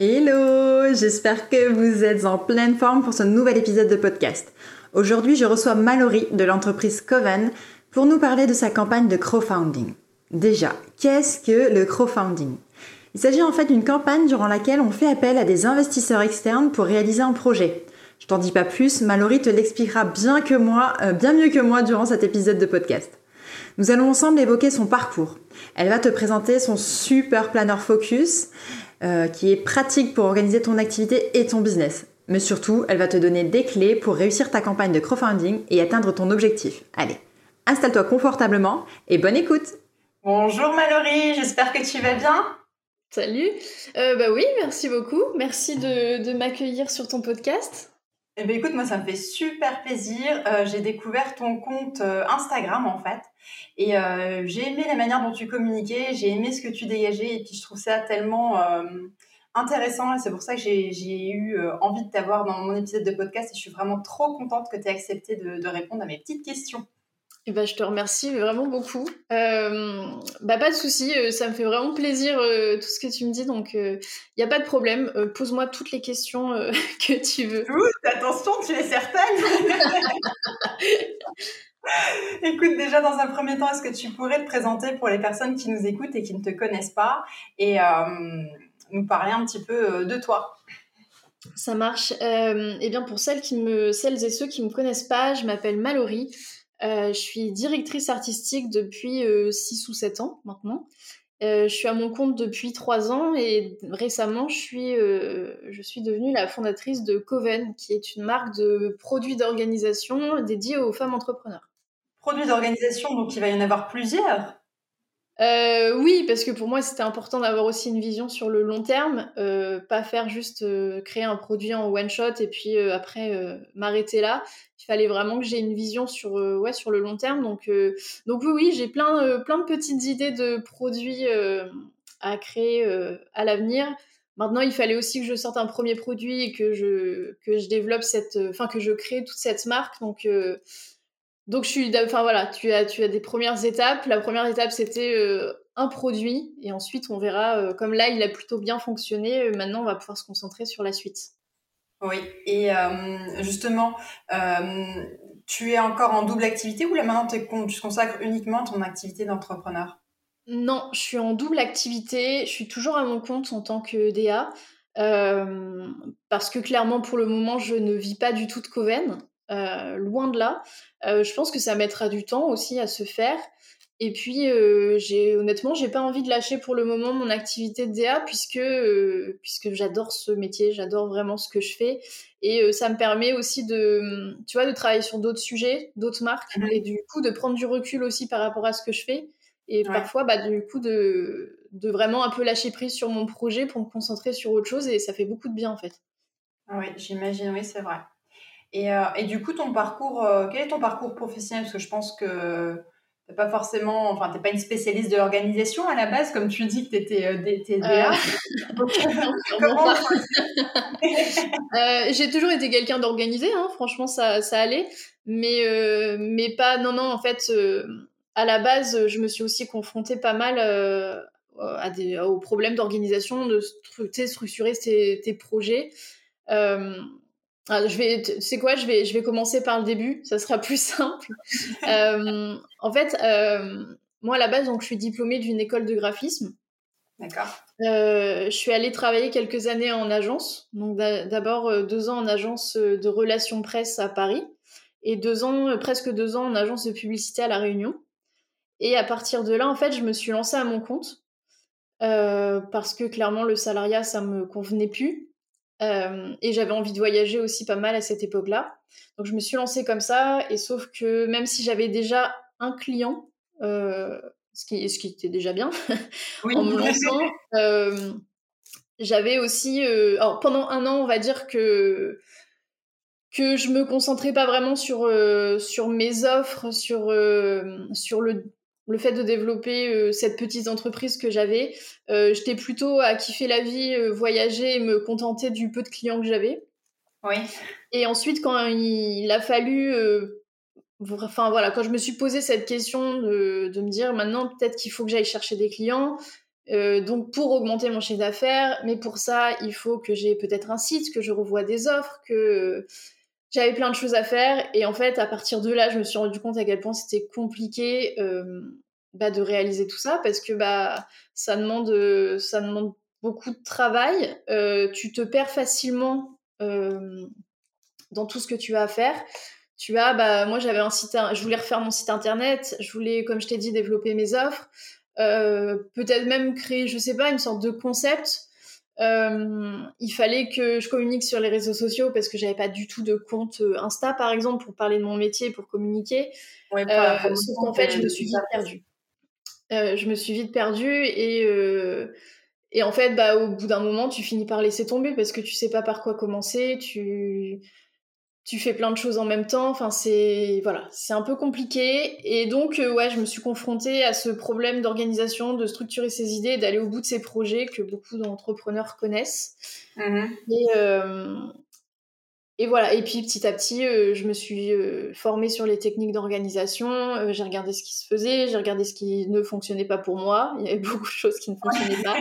Hello J'espère que vous êtes en pleine forme pour ce nouvel épisode de podcast. Aujourd'hui, je reçois Mallory de l'entreprise Coven pour nous parler de sa campagne de crowdfunding. Déjà, qu'est-ce que le crowdfunding? Il s'agit en fait d'une campagne durant laquelle on fait appel à des investisseurs externes pour réaliser un projet. Je t'en dis pas plus, Mallory te l'expliquera bien que moi, euh, bien mieux que moi durant cet épisode de podcast. Nous allons ensemble évoquer son parcours. Elle va te présenter son super planner focus, euh, qui est pratique pour organiser ton activité et ton business. Mais surtout, elle va te donner des clés pour réussir ta campagne de crowdfunding et atteindre ton objectif. Allez, installe-toi confortablement et bonne écoute Bonjour Mallory, j'espère que tu vas bien. Salut, euh, bah oui, merci beaucoup. Merci de, de m'accueillir sur ton podcast. Eh bien, écoute, moi, ça me fait super plaisir. Euh, j'ai découvert ton compte Instagram, en fait. Et euh, j'ai aimé la manière dont tu communiquais, j'ai aimé ce que tu dégageais. Et puis, je trouve ça tellement intéressant. Et c'est pour ça que j'ai eu envie de t'avoir dans mon épisode de podcast. Et je suis vraiment trop contente que tu aies accepté de, de répondre à mes petites questions. Eh ben, je te remercie vraiment beaucoup. Euh, bah, pas de souci, euh, ça me fait vraiment plaisir euh, tout ce que tu me dis, donc il n'y a pas de problème. Pose-moi toutes les questions que tu veux. attention, tu es certaine Écoute, déjà dans un premier temps, est-ce que tu pourrais te présenter pour les personnes qui nous écoutent et qui ne te connaissent pas et nous parler un petit peu de toi? Ça marche. eh bien, pour celles, et ceux qui ne me connaissent pas, je m'appelle Mallory. Euh, je suis directrice artistique depuis 6 euh, ou 7 ans maintenant. Euh, je suis à mon compte depuis 3 ans et récemment, je suis, je suis devenue la fondatrice de Coven, qui est une marque de produits d'organisation dédiée aux femmes entrepreneurs. Produits d'organisation, donc il va y en avoir plusieurs euh, oui, parce que pour moi, c'était important d'avoir aussi une vision sur le long terme, euh, pas faire juste euh, créer un produit en one shot et puis après m'arrêter là. Il fallait vraiment que j'ai une vision sur ouais sur le long terme. Donc donc oui, oui, j'ai plein plein de petites idées de produits à créer à l'avenir. Maintenant, il fallait aussi que je sorte un premier produit et que je que je développe cette, enfin que je crée toute cette marque. Donc donc je suis, enfin voilà, tu as, tu as des premières étapes. La première étape c'était euh, un produit et ensuite on verra. Euh, comme là il a plutôt bien fonctionné, euh, maintenant on va pouvoir se concentrer sur la suite. Oui, et justement, tu es encore en double activité ou là maintenant tu consacres uniquement ton activité d'entrepreneur? Non, je suis en double activité. Je suis toujours à mon compte en tant que DA. parce que clairement pour le moment je ne vis pas du tout de Coven. Euh, loin de là. Euh, je pense que ça mettra du temps aussi à se faire. Et puis, euh, j'ai honnêtement, j'ai pas envie de lâcher pour le moment mon activité de DA puisque puisque j'adore ce métier, j'adore vraiment ce que je fais et ça me permet aussi de, tu vois, de travailler sur d'autres sujets, d'autres marques mmh et du coup de prendre du recul aussi par rapport à ce que je fais et parfois, bah, du coup, de de vraiment un peu lâcher prise sur mon projet pour me concentrer sur autre chose et ça fait beaucoup de bien en fait. Ah oui, j'imagine, oui, c'est vrai. Et, euh, et, du coup, ton parcours, euh, quel est ton parcours professionnel? Parce que je pense que t'es pas forcément, enfin, t'es pas une spécialiste de l'organisation à la base, comme tu dis que t'étais euh, DA. Comment J'ai toujours été quelqu'un d'organisé, hein, franchement, ça, ça allait, mais mais pas, non, non, en fait, à la base, je me suis aussi confrontée pas mal. à des, aux problèmes d'organisation, de structurer tes, tes projets. Euh, ah, je vais, tu sais quoi, je vais, je vais commencer par le début, ça sera plus simple. euh, en fait, euh, moi à la base, donc je suis diplômée d'une école de graphisme. D'accord. Euh, je suis allée travailler quelques années en agence. Donc d'abord deux ans en agence de relations presse à Paris et deux ans, presque deux ans en agence de publicité à la Réunion. Et à partir de là, en fait, je me suis lancée à mon compte parce que clairement le salariat ça me convenait plus. Euh, et j'avais envie de voyager aussi pas mal à cette époque-là. Donc je me suis lancée comme ça, et sauf que même si j'avais déjà un client, euh, ce, qui, ce qui était déjà bien, en me lançant, euh, j'avais aussi, alors pendant un an, on va dire que que je me concentrais pas vraiment sur sur mes offres, sur sur le le fait de développer cette petite entreprise que j'avais, j'étais plutôt à kiffer la vie, voyager et me contenter du peu de clients que j'avais. Oui. Et ensuite, quand il, a fallu enfin voilà, quand je me suis posé cette question de, de me dire maintenant peut-être qu'il faut que j'aille chercher des clients, euh, donc pour augmenter mon chiffre d'affaires, mais pour ça il faut que j'ai peut-être un site, que je revoie des offres, que j'avais plein de choses à faire et en fait à partir de là je me suis rendu compte à quel point c'était compliqué euh, bah, de réaliser tout ça parce que bah ça demande ça demande beaucoup de travail, euh, tu te perds facilement dans tout ce que tu as à faire tu as, bah, moi j'avais un site, je voulais refaire mon site internet, je voulais, comme je t'ai dit, développer mes offres, euh, peut-être même créer, je sais pas, une sorte de concept. Euh, il fallait que je communique sur les réseaux sociaux parce que j'avais pas du tout de compte euh, Insta par exemple pour parler de mon métier, pour communiquer. Ouais, euh, sauf qu'en fait, je me suis vite perdue. Euh, je me suis vite perdue et et en fait, bah, au bout d'un moment, tu finis par laisser tomber parce que tu sais pas par quoi commencer. Tu tu fais plein de choses en même temps. Enfin, c'est voilà, c'est un peu compliqué. Et donc, euh, ouais, je me suis confrontée à ce problème d'organisation, de structurer ses idées, d'aller au bout de ces projets que beaucoup d'entrepreneurs connaissent. Mm-hmm. Et, euh, et voilà. Et puis petit à petit, euh, je me suis formée sur les techniques d'organisation. j'ai regardé ce qui se faisait, j'ai regardé ce qui ne fonctionnait pas pour moi. Il y avait beaucoup de choses qui ne fonctionnaient pas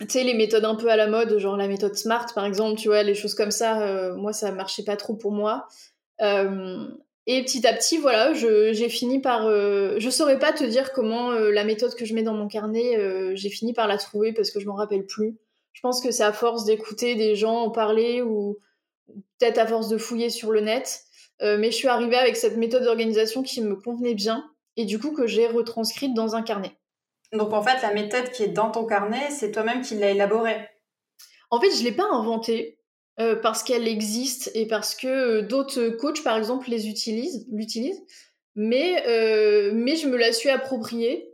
tu sais, les méthodes un peu à la mode, genre la méthode SMART par exemple, tu vois, les choses comme ça, euh, moi ça marchait pas trop pour moi. Euh, et petit à petit, voilà, j'ai fini par. Euh, je saurais pas te dire comment la méthode que je mets dans mon carnet, j'ai fini par la trouver parce que je m'en rappelle plus. Je pense que c'est à force d'écouter des gens en parler ou peut-être à force de fouiller sur le net. mais je suis arrivée avec cette méthode d'organisation qui me convenait bien et du coup que j'ai retranscrite dans un carnet. Donc en fait, la méthode qui est dans ton carnet, c'est toi-même qui l'as élaborée. En fait, je l'ai pas inventée euh, parce qu'elle existe et parce que euh, d'autres coachs, par exemple, les utilisent, l'utilisent. Mais euh, mais je me la suis appropriée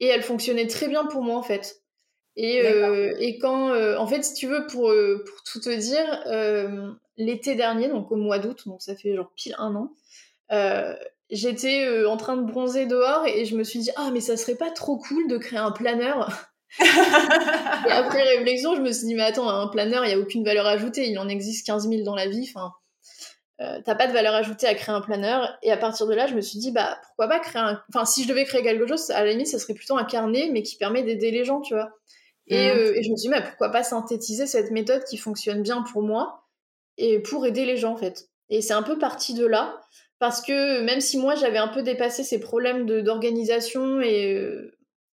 et elle fonctionnait très bien pour moi en fait. Et, et quand, en fait, si tu veux, pour, pour tout te dire, l'été dernier, donc au mois d'août, donc ça fait genre pile un an, j'étais euh, en train de bronzer dehors et je me suis dit ah mais ça serait pas trop cool de créer un planeur? Et après réflexion je me suis dit mais attends un planeur il y a aucune valeur ajoutée il en existe 15 000 dans la vie enfin euh, t'as pas de valeur ajoutée à créer un planeur. Et à partir de là je me suis dit bah pourquoi pas créer un enfin si je devais créer quelque chose à la limite ça serait plutôt un carnet mais qui permet d'aider les gens tu vois. Et, mmh. euh, et, je me suis dit mais pourquoi pas synthétiser cette méthode qui fonctionne bien pour moi et pour aider les gens en fait. Et c'est un peu parti de là parce que même si moi j'avais un peu dépassé ces problèmes d'organisation et euh,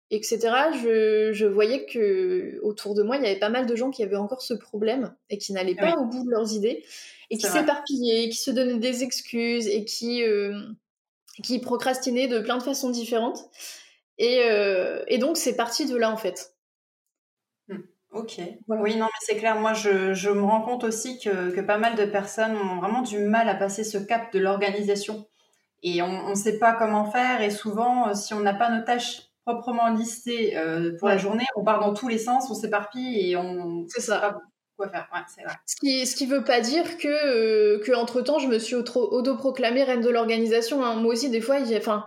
etc je, je, voyais que autour de moi il y avait pas mal de gens qui avaient encore ce problème et qui n'allaient pas au bout de leurs idées et qui s'éparpillaient qui se donnaient des excuses et qui euh, qui procrastinaient de plein de façons différentes. Et, euh, et donc c'est parti de là en fait Ok. Oui, non, mais c'est clair. Moi, je, je, me rends compte aussi que, que, pas mal de personnes ont vraiment du mal à passer ce cap de l'organisation. Et on ne sait pas comment faire. Et souvent, euh, si on n'a pas nos tâches proprement listées euh, pour la journée, on part dans tous les sens, on s'éparpille et on c'est ça. pas quoi faire. Ouais, c'est vrai. Ce qui, ce qui veut pas dire que, euh, que entre temps, je me suis auto-proclamée reine de l'organisation. Hein. Moi aussi, des fois, enfin,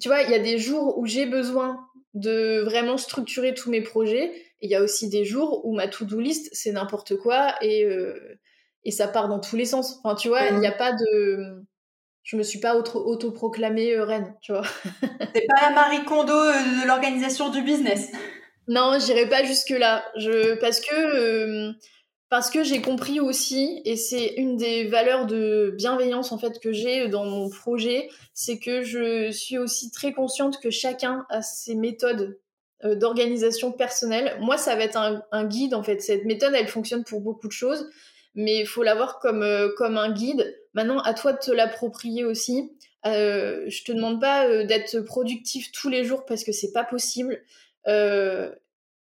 tu vois, il y a des jours où j'ai besoin de vraiment structurer tous mes projets il y a aussi des jours où ma to-do list, c'est n'importe quoi et, euh, et ça part dans tous les sens. Enfin, tu vois, il n'y a pas de. Je me suis pas autoproclamée euh, reine, tu vois. C'est pas la Marie Kondo euh, de l'organisation du business. Non, j'irai pas jusque-là. Je... Parce que. Parce que j'ai compris aussi, et c'est une des valeurs de bienveillance en fait que j'ai dans mon projet, c'est que je suis aussi très consciente que chacun a ses méthodes euh, d'organisation personnelle. Moi, ça va être un, guide en fait. Cette méthode, elle fonctionne pour beaucoup de choses, mais il faut l'avoir comme euh, comme un guide. Maintenant, à toi de te l'approprier aussi. Euh, je te demande pas euh, d'être productif tous les jours parce que c'est pas possible.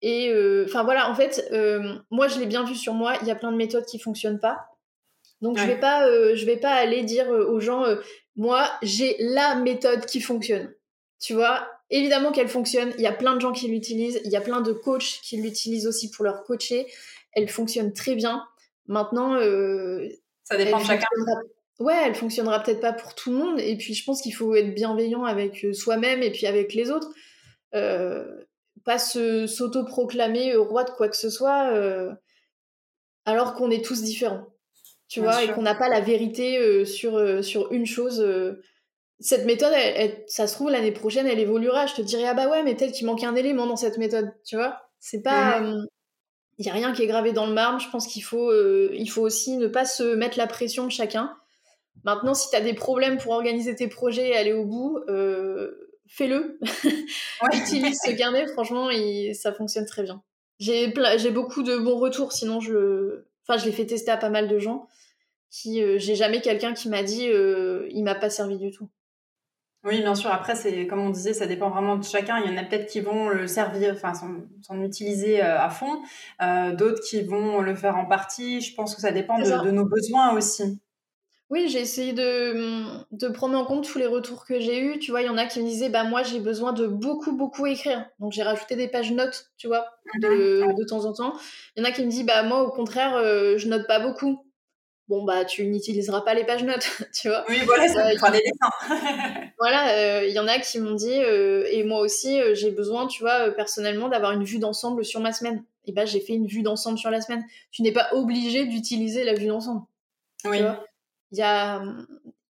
Et enfin voilà, en fait, moi je l'ai bien vu sur moi. Il y a plein de méthodes qui fonctionnent pas. Donc je vais pas, je vais pas aller dire aux gens, moi j'ai la méthode qui fonctionne. Tu vois, évidemment qu'elle fonctionne. Il y a plein de gens qui l'utilisent. Il y a plein de coachs qui l'utilisent aussi pour leur coacher. Elle fonctionne très bien. Maintenant, euh, ça dépend de chacun. Ouais, elle fonctionnera peut-être pas pour tout le monde. Et puis, je pense qu'il faut être bienveillant avec euh, soi-même et puis avec les autres. Euh, pas se s'auto-proclamer roi de quoi que ce soit, alors qu'on est tous différents. Tu vois, et qu'on n'a pas la vérité sur, sur une chose cette méthode, ça se trouve, l'année prochaine, elle évoluera. Je te dirais, ah bah ouais, mais peut-être qu'il manque un élément dans cette méthode, tu vois. C'est pas. Il mhm. n'y euh, a rien qui est gravé dans le marbre. Je pense qu'il faut, euh, il faut aussi ne pas se mettre la pression de chacun. Maintenant, si tu as des problèmes pour organiser tes projets et aller au bout, euh, fais-le. Utilise ce carnet, franchement, ça fonctionne très bien. J'ai, j'ai beaucoup de bons retours, sinon je, enfin, je l'ai fait tester à pas mal de gens. Qui, j'ai jamais quelqu'un qui m'a dit, il m'a pas servi du tout. Oui, bien sûr. Après, c'est comme on disait, ça dépend vraiment de chacun. Il y en a peut-être qui vont le servir, enfin, s'en utiliser euh, à fond. Euh, d'autres qui vont le faire en partie. Je pense que ça dépend de, nos besoins aussi. Oui, j'ai essayé de, de, prendre en compte tous les retours que j'ai eus. Tu vois, il y en a qui me disaient, bah moi, j'ai besoin de beaucoup, beaucoup écrire. Donc, j'ai rajouté des pages notes, tu vois, de, mhm. de, temps en temps. Il y en a qui me disent, bah moi, au contraire, euh, je note pas beaucoup bon bah tu n'utiliseras pas les pages notes, tu vois. Oui, voilà, ça euh, des dessins. voilà, il euh, y en a qui m'ont dit euh, et moi aussi j'ai besoin, tu vois, personnellement d'avoir une vue d'ensemble sur ma semaine. Et bah j'ai fait une vue d'ensemble sur la semaine. Tu n'es pas obligé d'utiliser la vue d'ensemble. Oui. Il y a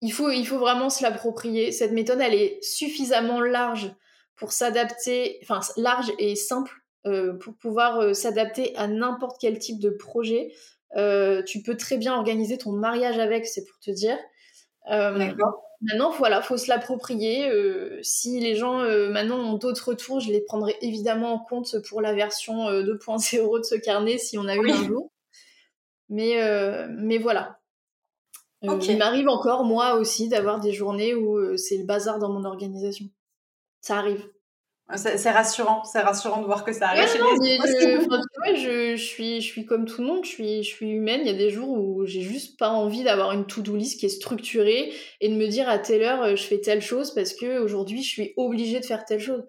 il faut il faut vraiment se l'approprier. Cette méthode, elle est suffisamment large pour s'adapter, enfin large et simple pour pouvoir s'adapter à n'importe quel type de projet. Euh, tu peux très bien organiser ton mariage avec, c'est pour te dire. Euh, maintenant, voilà, faut se l'approprier. Euh, si les gens maintenant ont d'autres retours, je les prendrai évidemment en compte pour la version 2.0 de ce carnet si on a eu un jour. Mais, mais voilà. Il m'arrive encore, moi aussi, d'avoir des journées où c'est le bazar dans mon organisation. Ça arrive. C'est rassurant, c'est rassurant de voir que ça arrive. je, suis, je suis comme tout le monde, je suis, je suis humaine. Il y a des jours où j'ai juste pas envie d'avoir une to-do list qui est structurée et de me dire à telle heure euh, je fais telle chose parce que aujourd'hui je suis obligée de faire telle chose.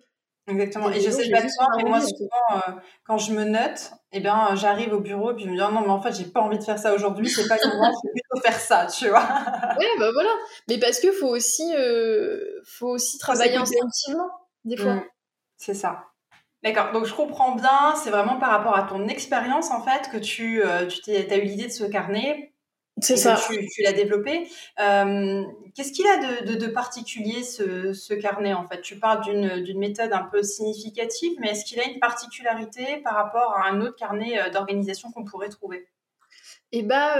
Exactement. Et je sais pas toi, mais moi souvent euh, quand je me note, eh bien j'arrive au bureau et puis je me dis oh non mais en fait j'ai pas envie de faire ça aujourd'hui, c'est pas grave, je vais plutôt faire ça, tu vois. ouais bah voilà. Mais parce que faut aussi, euh, faut aussi travailler instinctivement des fois. Mm. C'est ça. D'accord, donc je comprends bien, c'est vraiment par rapport à ton expérience en fait que tu, euh, tu as eu l'idée de ce carnet. C'est ça. tu, tu l'as développé. Euh, qu'est-ce qu'il a de, de, particulier ce, ce, carnet en fait? Tu parles d'une méthode un peu significative, mais est-ce qu'il a une particularité par rapport à un autre carnet euh, d'organisation qu'on pourrait trouver? Et eh bah,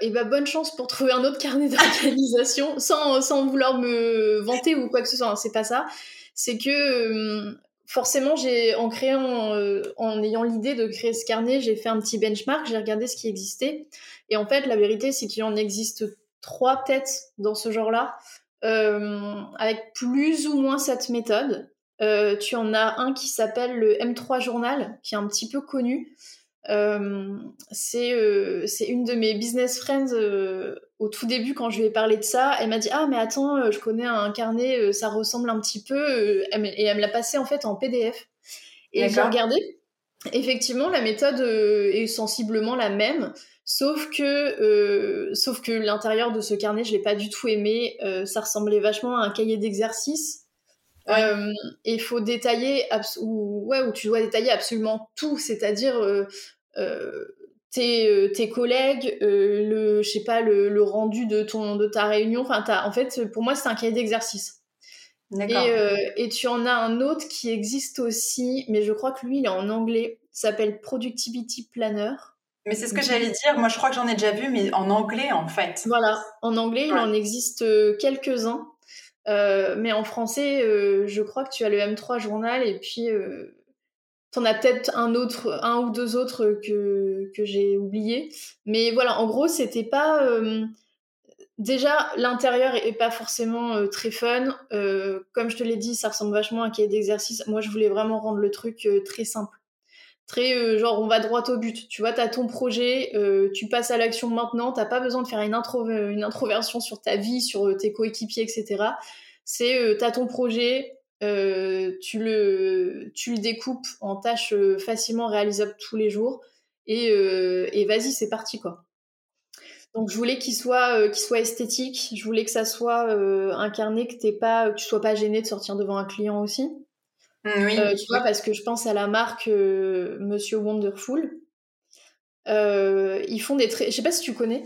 et bah, bonne chance pour trouver un autre carnet d'organisation sans, sans vouloir me vanter ou quoi que ce soit, hein, c'est pas ça. C'est que forcément, j'ai en créant, euh, en ayant l'idée de créer ce carnet, j'ai fait un petit benchmark, j'ai regardé ce qui existait. Et en fait, la vérité, c'est qu'il en existe trois têtes dans ce genre-là, euh, avec plus ou moins cette méthode. Euh, tu en as un qui s'appelle le M3 Journal, qui est un petit peu connu. c'est une de mes business friends au tout début, quand je lui ai parlé de ça, elle m'a dit Ah, mais attends, euh, je connais un carnet, euh, ça ressemble un petit peu. Euh, et elle me l'a passé en fait en PDF. Et j'ai regardé. Effectivement, la méthode est sensiblement la même, sauf que, sauf que l'intérieur de ce carnet, je l'ai pas du tout aimé. ça ressemblait vachement à un cahier d'exercice. et il faut détailler, ou, ouais, où tu dois détailler absolument tout, c'est-à-dire tes, euh, tes collègues, euh, le, je sais pas, le, le, rendu de, ton, de ta réunion. Enfin, en fait, pour moi, c'est un cahier d'exercice. Et, euh, et, tu en as un autre qui existe aussi, mais je crois que lui, il est en anglais. Il s'appelle Productivity Planner. Mais c'est ce que j'allais dire. Moi, je crois que j'en ai déjà vu, mais en anglais, en fait. Voilà, en anglais, il en existe quelques-uns. mais en français, je crois que tu as le M3 Journal et puis T'en as peut-être un autre, un ou deux autres que, que j'ai oublié. Mais voilà, en gros, c'était pas. Euh, déjà, l'intérieur est pas forcément euh, très fun. Euh, comme je te l'ai dit, ça ressemble vachement à un cahier d'exercice. Moi, je voulais vraiment rendre le truc très simple. Très genre, on va droit au but. Tu vois, t'as ton projet, tu passes à l'action maintenant. T'as pas besoin de faire une, intro une introversion sur ta vie, sur tes coéquipiers, etc. C'est, t'as ton projet, tu, le, tu découpes en tâches facilement réalisables tous les jours et, et vas-y, c'est parti quoi. Donc je voulais qu'il soit, qu'il soit esthétique, je voulais que ça soit incarné, que, t'es pas, que tu sois pas gêné de sortir devant un client aussi. Mmh, oui. tu vois, parce que je pense à la marque Monsieur Wonderful. ils font des traits. Je sais pas si tu connais.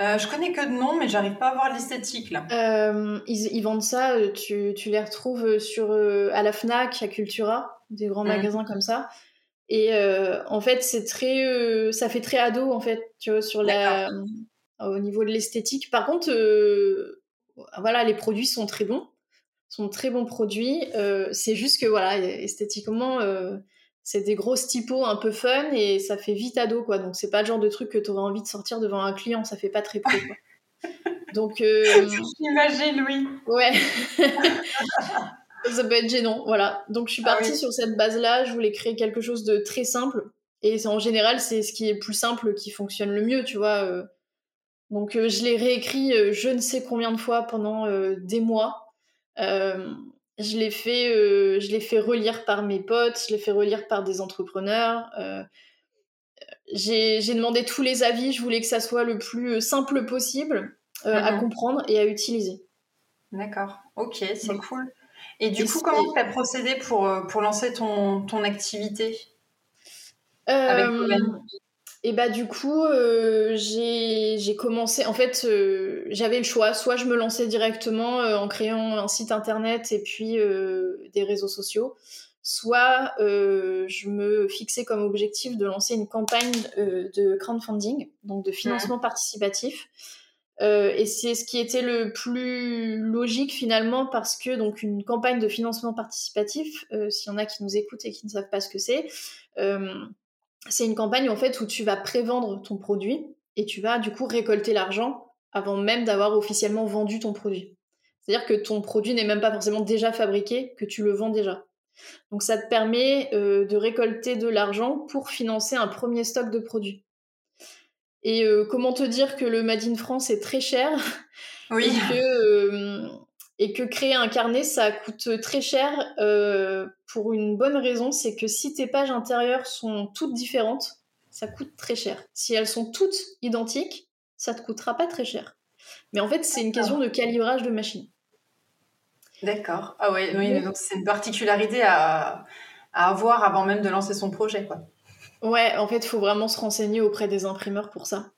Euh, je connais que de nom, mais j'arrive pas à voir l'esthétique là. Euh, ils, vendent ça, euh, tu, tu, les retrouves sur, à la Fnac, à Cultura, des grands mm. magasins comme ça. Et en fait, c'est très, ça fait très ado en fait, tu vois, sur la, au niveau de l'esthétique. Par contre, voilà, les produits sont très bons, sont très bons produits. c'est juste que voilà, esthétiquement c'est des grosses typos un peu fun et ça fait vite ado quoi. Donc c'est pas le genre de truc que tu aurais envie de sortir devant un client, ça fait pas très pro quoi. Donc euh... j'imagine oui. Ouais. ça peut être gênant, voilà. Donc je suis ah partie sur cette base-là, je voulais créer quelque chose de très simple et en général c'est ce qui est plus simple qui fonctionne le mieux, tu vois. Euh. Donc euh, je l'ai réécrit euh, je ne sais combien de fois pendant des mois. Je l'ai fait, euh, je l'ai fait relire par mes potes, je l'ai fait relire par des entrepreneurs. Euh, j'ai demandé tous les avis. Je voulais que ça soit le plus simple possible à mhm. comprendre et à utiliser. D'accord. Ok, c'est cool. Et du coup, comment tu as procédé pour, pour lancer ton, ton activité avec et bah du coup, euh, j'ai commencé. En fait, euh, j'avais le choix. Soit je me lançais directement euh, en créant un site internet et puis des réseaux sociaux, soit je me fixais comme objectif de lancer une campagne de crowdfunding, donc de financement participatif. Et c'est ce qui était le plus logique finalement parce que donc une campagne de financement participatif, s'il y en a qui nous écoutent et qui ne savent pas ce que c'est c'est une campagne en fait où tu vas prévendre ton produit et tu vas du coup récolter l'argent avant même d'avoir officiellement vendu ton produit. C'est-à-dire que ton produit n'est même pas forcément déjà fabriqué, que tu le vends déjà. Donc ça te permet euh, de récolter de l'argent pour financer un premier stock de produits. Et euh, comment te dire que le Made in France est très cher? Oui. et que euh, et que créer un carnet, ça coûte très cher euh, pour une bonne raison, c'est que si tes pages intérieures sont toutes différentes, ça coûte très cher. Si elles sont toutes identiques, ça te coûtera pas très cher. Mais en fait, c'est une question de calibrage de machine. D'accord. Ah ouais, oui, donc c'est une particularité à, avoir avant même de lancer son projet, quoi. Ouais, en fait, il faut vraiment se renseigner auprès des imprimeurs pour ça.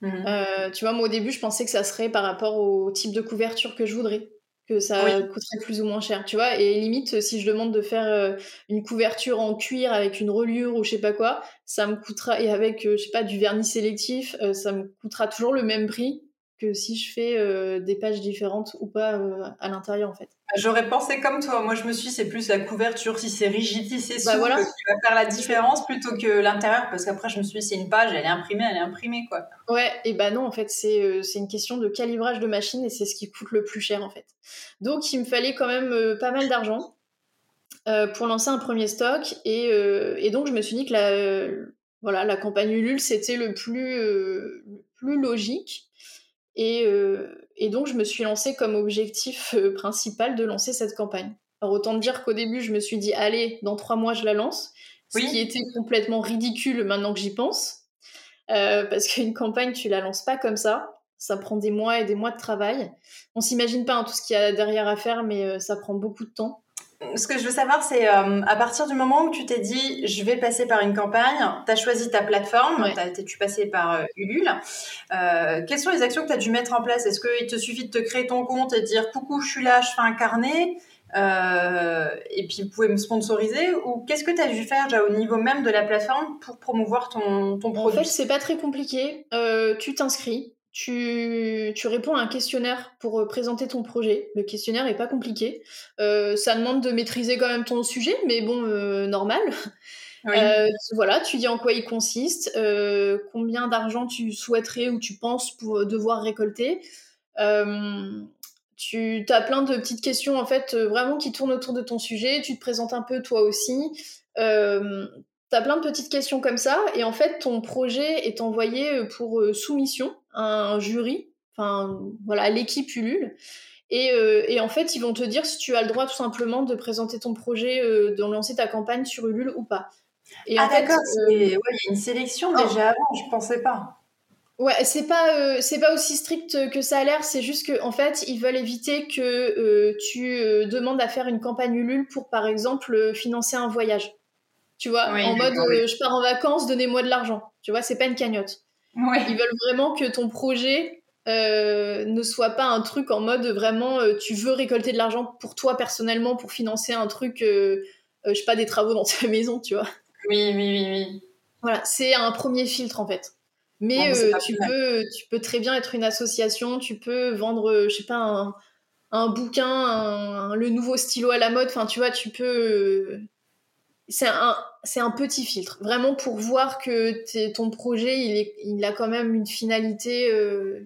Mhm. Euh, tu vois, moi au début, je pensais que ça serait par rapport au type de couverture que je voudrais que ça coûterait plus ou moins cher, tu vois. Et limite, si je demande de faire euh, une couverture en cuir avec une reliure ou je sais pas quoi, ça me coûtera, et avec, euh, je sais pas, du vernis sélectif, ça me coûtera toujours le même prix que si je fais des pages différentes ou pas à l'intérieur, en fait. J'aurais pensé comme toi. Moi, je me suis, c'est plus la couverture, si c'est rigide, si c'est bah, souple, voilà. qui va faire la différence plutôt que l'intérieur. Parce qu'après, je me suis dit, c'est une page, elle est imprimée, elle est imprimée, quoi. Ouais, et bah non, en fait, c'est euh, une question de calibrage de machine et c'est ce qui coûte le plus cher, en fait. Donc, il me fallait quand même euh, pas mal d'argent euh, pour lancer un premier stock. Et, et, donc, je me suis dit que la, voilà, la campagne Ulule, c'était le plus, le plus logique. Et, et donc, je me suis lancée comme objectif euh, principal de lancer cette campagne. Alors, autant dire qu'au début, je me suis dit, allez, dans trois mois, je la lance. Ce qui était complètement ridicule maintenant que j'y pense. Euh, parce qu'une campagne, tu la lances pas comme ça. Ça prend des mois et des mois de travail. On s'imagine pas hein, tout ce qu'il y a derrière à faire, mais euh, ça prend beaucoup de temps ce que je veux savoir, c'est euh, à partir du moment où tu t'es dit, je vais passer par une campagne, tu as choisi ta plateforme, tu passé par euh, Ulule. Euh, quelles sont les actions que tu as dû mettre en place? Est-ce qu'il te suffit de te créer ton compte et de dire, coucou, je suis là, je fais un carnet et puis vous pouvez me sponsoriser? Ou qu'est-ce que tu as dû faire déjà au niveau même de la plateforme pour promouvoir ton, ton produit En fait, c'est pas très compliqué. tu t'inscris, tu, réponds à un questionnaire pour euh, présenter ton projet. Le questionnaire n'est pas compliqué. Euh, ça demande de maîtriser quand même ton sujet, mais bon, euh, normal. voilà, tu dis en quoi il consiste, combien d'argent tu souhaiterais ou tu penses pour devoir récolter. tu as plein de petites questions en fait vraiment qui tournent autour de ton sujet. Tu te présentes un peu toi aussi. T'as plein de petites questions comme ça, et en fait, ton projet est envoyé pour soumission un jury, enfin voilà, l'équipe Ulule. Et, en fait, ils vont te dire si tu as le droit tout simplement de présenter ton projet, de lancer ta campagne sur Ulule ou pas. Et ah d'accord, il y a une sélection oh. déjà avant, je pensais pas. Ouais, c'est pas euh, c'est pas aussi strict que ça a l'air. C'est juste que en fait, ils veulent éviter que euh, tu euh, demandes à faire une campagne Ulule pour, par exemple, financer un voyage. Tu vois, en mode je pars en vacances, donnez-moi de l'argent. Tu vois, c'est pas une cagnotte. Ils veulent vraiment que ton projet ne soit pas un truc en mode vraiment tu veux récolter de l'argent pour toi personnellement pour financer un truc, je sais pas, des travaux dans ta maison, tu vois. Oui, oui, oui, oui. Voilà, c'est un premier filtre en fait. Mais euh, tu, peux, tu peux très bien être une association, tu peux vendre, euh, je sais pas, un, un bouquin, le nouveau stylo à la mode. Enfin, tu vois, tu peux. Euh, c'est un, c'est un petit filtre, vraiment pour voir que ton projet, il, est, il a quand même une finalité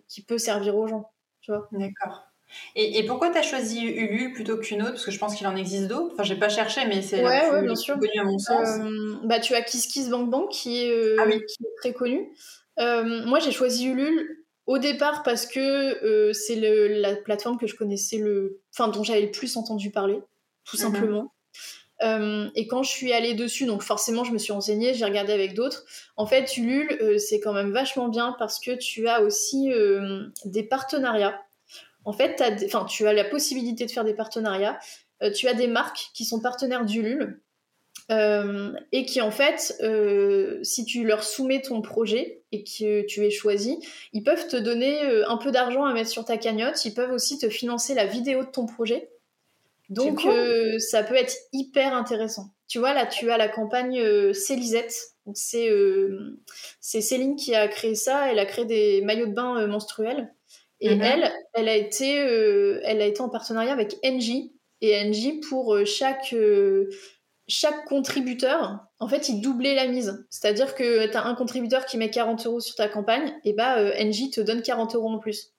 qui peut servir aux gens. Tu vois D'accord. Et, et, pourquoi tu as choisi Ulule plutôt qu'une autre? Parce que je pense qu'il en existe d'autres. Enfin, j'ai pas cherché, mais c'est ouais, la plus, bien sûr. à mon sens. bah, tu as KissKissBankBank qui est, ah qui est très connu. Euh, moi, j'ai choisi Ulule au départ parce que euh, c'est la plateforme que je connaissais le, enfin dont j'avais le plus entendu parler, tout mhm. simplement. Euh, et quand je suis allée dessus, donc forcément je me suis renseignée, j'ai regardé avec d'autres. En fait, Ulule, c'est quand même vachement bien parce que tu as aussi des partenariats. En fait, tu as la possibilité de faire des partenariats. tu as des marques qui sont partenaires d'Ulule euh, et qui en fait, euh, si tu leur soumets ton projet et que tu es choisi, ils peuvent te donner euh, un peu d'argent à mettre sur ta cagnotte, ils peuvent aussi te financer la vidéo de ton projet. Donc ça peut être hyper intéressant. Tu vois, là tu as la campagne Célisette. C'est Céline qui a créé ça, elle a créé des maillots de bain menstruels. Et mhm. elle, elle a, été, elle a été en partenariat avec NJ. Et NJ, pour chaque chaque contributeur, en fait, il doublait la mise. C'est-à-dire que tu as un contributeur qui met 40 euros sur ta campagne, et bah, euh, NJ te donne 40 euros en plus.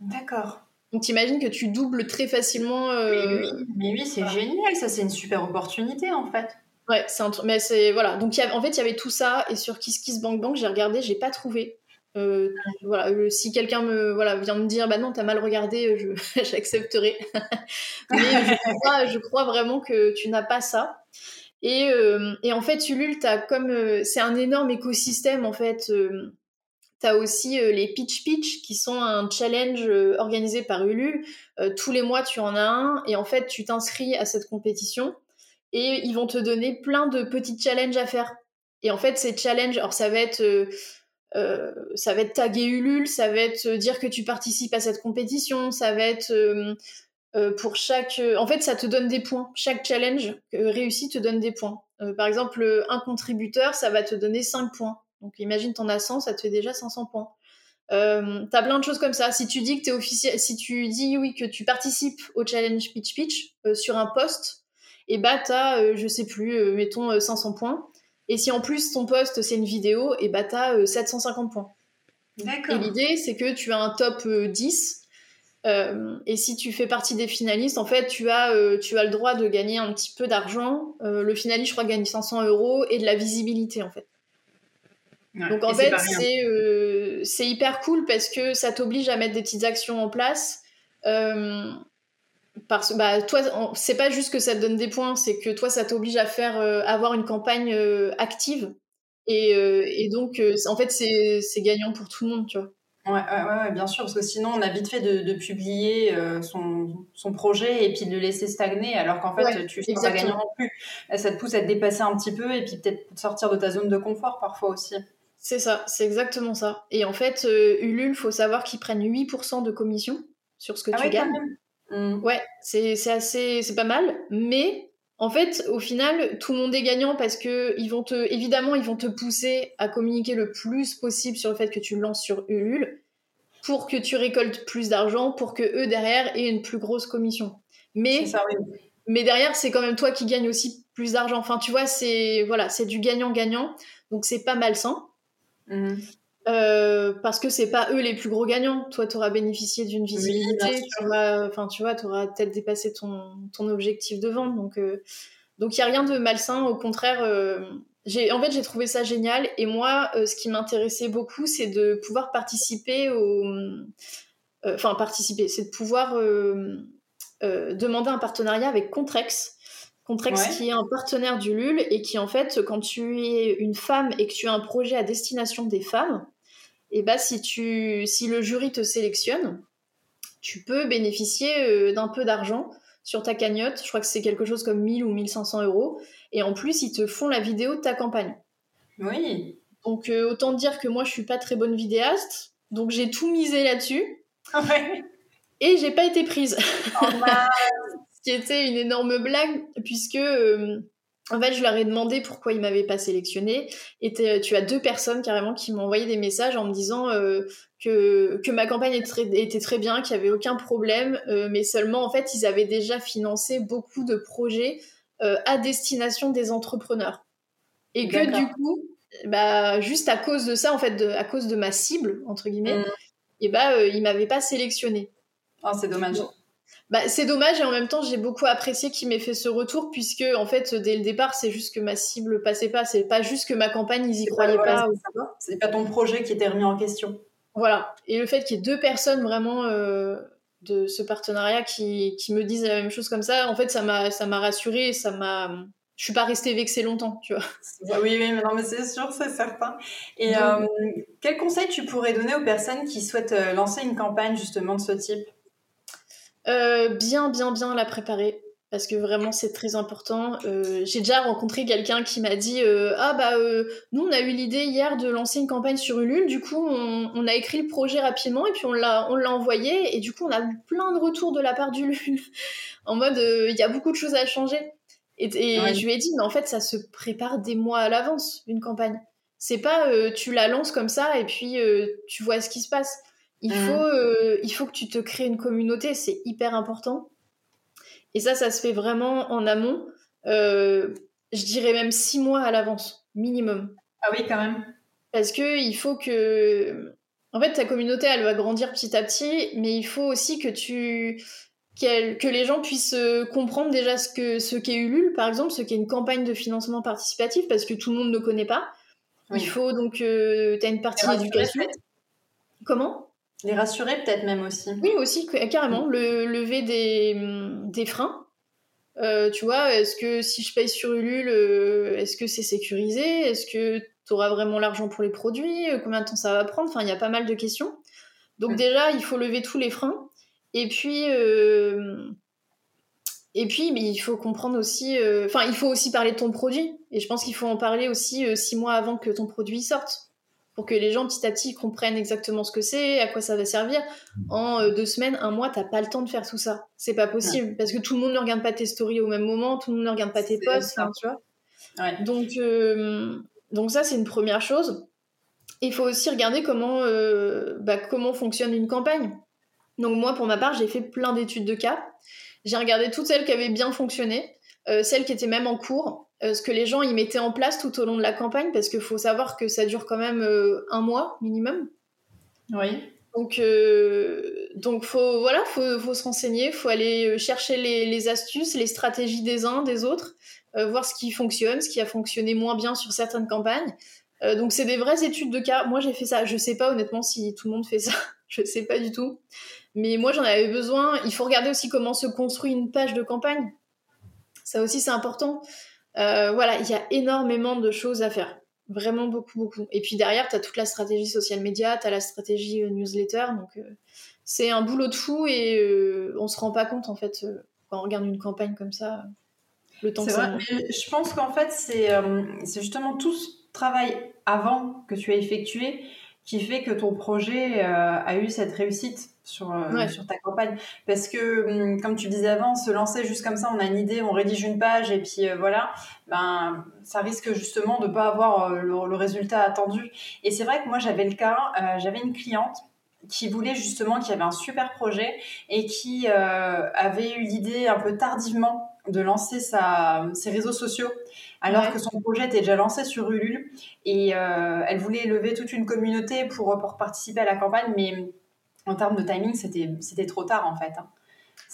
D'accord. Donc t'imagines que tu doubles très facilement. Euh, mais oui, c'est génial, ça c'est une super opportunité en fait. Ouais, c'est un mais c'est voilà. Donc en fait il y avait tout ça et sur KissKissBankBank j'ai regardé, j'ai pas trouvé. Euh, voilà, si quelqu'un me voilà vient me dire bah non t'as mal regardé, je j'accepterai. mais je crois, je crois vraiment que tu n'as pas ça. Et, euh, et en fait, Ulule, as comme euh, c'est un énorme écosystème en fait. Euh, tu as aussi les Pitch Pitch qui sont un challenge organisé par Ulule. tous les mois, tu en as un et en fait, tu t'inscris à cette compétition et ils vont te donner plein de petits challenges à faire. Et en fait, ces challenges, alors ça va être ça va être taguer Ulule, ça va être dire que tu participes à cette compétition, ça va être euh, pour chaque. Euh, en fait, ça te donne des points. Chaque challenge euh, réussi te donne des points. par exemple, un contributeur, ça va te donner 5 points. Donc, imagine, t'en as 100, ça te fait déjà 500 points. Euh, t'as plein de choses comme ça. Si tu dis que t'es officiel, si tu dis oui que tu participes au challenge Pitch Pitch sur un post, et eh bah t'as, je sais plus, mettons 500 points. Et si en plus ton post c'est une vidéo, et eh bah t'as 750 points. D'accord. Et l'idée c'est que tu as un top 10 euh, et si tu fais partie des finalistes, en fait, tu as, euh, tu as le droit de gagner un petit peu d'argent. Euh, le finaliste, je crois, gagne 500 euros et de la visibilité, en fait. Donc, en fait, c'est hyper cool parce que ça t'oblige à mettre des petites actions en place. parce que bah, toi, c'est pas juste que ça te donne des points, c'est que toi, ça t'oblige à faire avoir une campagne active. Et, et donc, en fait, c'est gagnant pour tout le monde, tu vois. Ouais, ouais, bien sûr, parce que sinon on a vite fait de, publier euh, son, son, projet et puis de le laisser stagner, alors qu'en fait tu ne pas gagnant non plus. Ça te pousse à te dépasser un petit peu et puis peut-être sortir de ta zone de confort parfois aussi. C'est ça, c'est exactement ça. Et en fait, euh, Ulule, faut savoir qu'ils prennent 8% de commission sur ce que ah tu gagnes. Mmh. Ouais, c'est assez, c'est pas mal, mais en fait, au final, tout le monde est gagnant parce que ils vont te, évidemment, ils vont te pousser à communiquer le plus possible sur le fait que tu lances sur Ulule pour que tu récoltes plus d'argent, pour que eux derrière aient une plus grosse commission. Mais, mais derrière, c'est quand même toi qui gagnes aussi plus d'argent. Enfin, tu vois, c'est voilà, c'est du gagnant-gagnant, donc c'est pas malsain. Mmh. Euh, parce que c'est pas eux les plus gros gagnants. Toi, tu auras bénéficié d'une visibilité, tu enfin, tu vois, tu auras peut-être dépassé ton, ton, objectif de vente. Donc, euh, donc il y a rien de malsain. Au contraire, euh, j'ai, en fait, j'ai trouvé ça génial. Et moi, ce qui m'intéressait beaucoup, c'est de pouvoir participer au, enfin participer, c'est de pouvoir demander un partenariat avec Contrex. Contrex qui est un partenaire du LUL et qui en fait, quand tu es une femme et que tu as un projet à destination des femmes, et bah si tu si le jury te sélectionne, tu peux bénéficier d'un peu d'argent sur ta cagnotte. Je crois que c'est quelque chose comme 1000 ou 1500 euros. Et en plus, ils te font la vidéo de ta campagne. Oui. Donc, euh, autant dire que moi, je suis pas très bonne vidéaste. Donc, j'ai tout misé là-dessus. Ouais. Et j'ai pas été prise. Oh, Ce qui était une énorme blague, puisque. Euh, en fait, je leur ai demandé pourquoi ils m'avaient pas sélectionné. Et tu as deux personnes carrément qui m'ont envoyé des messages en me disant euh, que, que ma campagne était très, était très bien, qu'il n'y avait aucun problème, mais seulement en fait, ils avaient déjà financé beaucoup de projets à destination des entrepreneurs. Et que du coup, bah, juste à cause de ça, en fait, à cause de ma cible, entre guillemets, mm. et bah, euh, il m'avait pas sélectionné. Oh, c'est dommage. Bah, c'est dommage et en même temps, j'ai beaucoup apprécié qu'il m'ait fait ce retour puisque, en fait, dès le départ, c'est juste que ma cible passait pas. C'est pas juste que ma campagne, ils y croyaient pas. C'est pas ton projet qui était remis en question. Voilà. Et le fait qu'il y ait deux personnes vraiment euh, de ce partenariat qui, qui, me disent la même chose comme ça, en fait, ça m'a, ça m'a rassuré, ça m'a, je suis pas restée vexée longtemps, tu vois. Oui, oui, mais non, mais c'est sûr, c'est certain. Et euh, quel conseil tu pourrais donner aux personnes qui souhaitent euh, lancer une campagne justement de ce type? Euh, Bien, bien, bien la préparer. Parce que vraiment, c'est très important. J'ai déjà rencontré quelqu'un qui m'a dit Ah, bah, nous, on a eu l'idée hier de lancer une campagne sur Ulule. Du coup, on, on a écrit le projet rapidement et puis on l'a envoyé. Et du coup, on a eu plein de retours de la part d'Ulule. en mode, il y a beaucoup de choses à changer. Et, je lui ai dit, mais en fait, ça se prépare des mois à l'avance, une campagne. C'est pas euh, tu la lances comme ça et puis euh, tu vois ce qui se passe. Il, mm. faut, euh, il faut que tu te crées une communauté, c'est hyper important. Et ça, ça se fait vraiment en amont. je dirais même six mois à l'avance, minimum. Ah oui, quand même. Parce que il faut que. En fait, ta communauté, elle va grandir petit à petit, mais il faut aussi que tu que les gens puissent euh, comprendre déjà ce que ce qu'est Ulule, par exemple, ce qu'est une campagne de financement participatif, parce que tout le monde ne connaît pas. Il faut donc, euh, tu as une partie d'éducation. Comment? Les rassurer peut-être même aussi. Oui, aussi, carrément. Le, lever des, des freins. Euh, tu vois, est-ce que si je paye sur Ulule, est-ce que c'est sécurisé? Est-ce que tu auras vraiment l'argent pour les produits? Combien de temps ça va prendre? Enfin, il y a pas mal de questions. Donc déjà, il faut lever tous les freins. Et puis, euh, et puis, mais il faut comprendre aussi, euh, enfin, il faut aussi parler de ton produit. Et je pense qu'il faut en parler aussi euh, six mois avant que ton produit sorte, pour que les gens petit à petit comprennent exactement ce que c'est, à quoi ça va servir. En deux semaines, un mois, t'as pas le temps de faire tout ça. C'est pas possible parce que tout le monde ne regarde pas tes stories au même moment, tout le monde ne regarde pas tes posts, tu vois. Donc, donc ça, c'est une première chose. Il faut aussi regarder comment, bah, comment fonctionne une campagne. Donc moi, pour ma part, j'ai fait plein d'études de cas. J'ai regardé toutes celles qui avaient bien fonctionné, euh, celles qui étaient même en cours, euh, ce que les gens y mettaient en place tout au long de la campagne, parce qu'il faut savoir que ça dure quand même euh, un mois minimum. Oui. Donc, donc faut, voilà, faut, faut se renseigner, faut aller chercher les, les, astuces, les stratégies des uns, des autres, voir ce qui fonctionne, ce qui a fonctionné moins bien sur certaines campagnes. donc c'est des vraies études de cas. Moi j'ai fait ça. Je sais pas honnêtement si tout le monde fait ça. Je sais pas du tout. Mais moi, j'en avais besoin. Il faut regarder aussi comment se construit une page de campagne. Ça aussi, c'est important. Euh, voilà, il y a énormément de choses à faire. Vraiment beaucoup, beaucoup. Et puis derrière, tu as toute la stratégie social media, tu as la stratégie euh, newsletter. Donc, euh, c'est un boulot de fou et on se rend pas compte, en fait, quand on regarde une campagne comme ça, le temps que ça vrai, mais Je pense qu'en fait, c'est justement tout ce travail avant que tu as effectué qui fait que ton projet a eu cette réussite sur, euh, sur ta campagne. Parce que, hum, comme tu disais avant, se lancer juste comme ça, on a une idée, on rédige une page et puis euh, voilà, ben, ça risque justement de ne pas avoir euh, le, résultat attendu. Et c'est vrai que moi, j'avais le cas, j'avais une cliente qui voulait justement, qui avait un super projet et qui avait eu l'idée un peu tardivement de lancer sa, ses réseaux sociaux alors que son projet était déjà lancé sur Ulule et elle voulait lever toute une communauté pour, pour participer à la campagne mais en termes de timing, c'était trop tard en fait. Hein.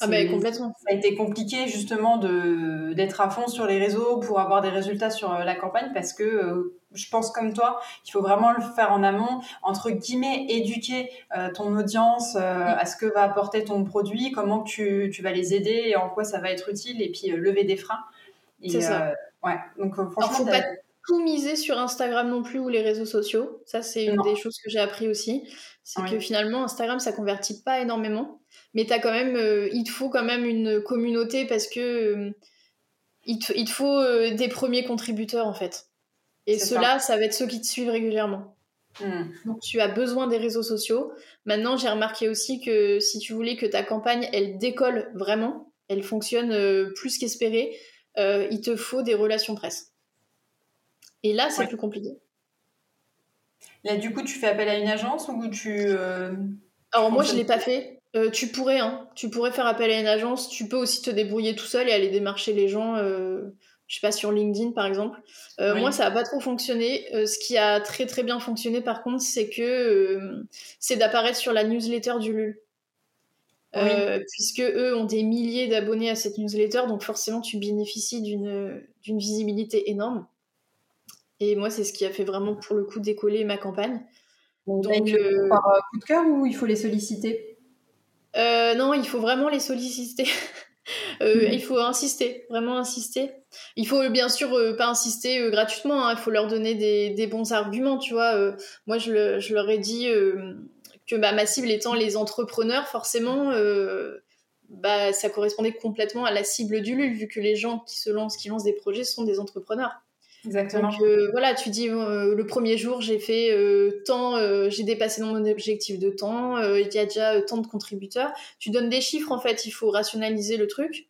Ah bah complètement. Ça a été compliqué justement d'être à fond sur les réseaux pour avoir des résultats sur euh, la campagne parce que euh, je pense comme toi, il faut vraiment le faire en amont, entre guillemets, éduquer euh, ton audience à ce que va apporter ton produit, comment tu, tu vas les aider et en quoi ça va être utile et puis lever des freins. C'est ça. Ouais, donc franchement, faut pas tout miser sur Instagram non plus ou les réseaux sociaux. Ça, c'est une des choses que j'ai appris aussi. C'est que finalement, Instagram, ça convertit pas énormément mais as quand même, euh, il te faut quand même une communauté parce que euh, il, te, faut euh, des premiers contributeurs en fait. Et ceux-là, ça. va être ceux qui te suivent régulièrement. Hmm. Donc tu as besoin des réseaux sociaux. Maintenant, j'ai remarqué aussi que si tu voulais que ta campagne, elle décolle vraiment, elle fonctionne plus qu'espéré, il te faut des relations presse. Et là, c'est plus compliqué. Là, du coup, tu fais appel à une agence ou tu... Alors moi, je l'ai pas fait. Euh, tu pourrais, hein. Tu pourrais faire appel à une agence. Tu peux aussi te débrouiller tout seul et aller démarcher les gens. Euh, je sais pas sur LinkedIn par exemple. Euh, moi, ça a pas trop fonctionné. ce qui a très très bien fonctionné par contre, c'est que c'est d'apparaître sur la newsletter du LUL. Puisque eux ont des milliers d'abonnés à cette newsletter, donc forcément tu bénéficies d'une visibilité énorme. Et moi, c'est ce qui a fait vraiment pour le coup décoller ma campagne. Donc, par coup de cœur ou il faut les solliciter? Euh, non, il faut vraiment les solliciter. Euh, il faut insister, vraiment insister. Il faut bien sûr euh, pas insister gratuitement, hein. il faut leur donner des, bons arguments, tu vois. moi, je, leur ai dit que bah, ma cible étant les entrepreneurs, forcément, bah, ça correspondait complètement à la cible du LUL, vu que les gens qui se lancent, qui lancent des projets sont des entrepreneurs. Exactement. Donc euh, voilà, tu dis euh, le premier jour j'ai fait euh, tant, j'ai dépassé mon objectif de temps, il y a déjà tant de contributeurs. Tu donnes des chiffres en fait, il faut rationaliser le truc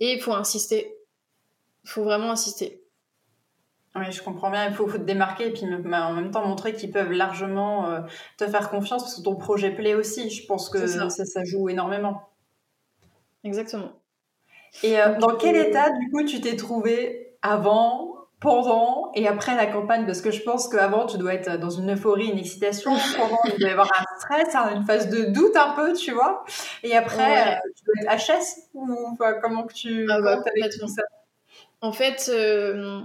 et il faut insister. Il faut vraiment insister. Oui, je comprends bien. Il faut, faut te démarquer et puis en même temps montrer qu'ils peuvent largement te faire confiance parce que ton projet plaît aussi. Je pense que ça. Ça, joue énormément. Exactement. Et dans quel état, du coup, tu t'es trouvé avant, pendant et après la campagne? Parce que je pense qu'avant, tu dois être dans une euphorie, une excitation. Pendant, il doit y avoir un stress, hein, une phase de doute un peu, tu vois. Et après, euh, tu dois être HS ou comment que tu ah ça en fait, euh,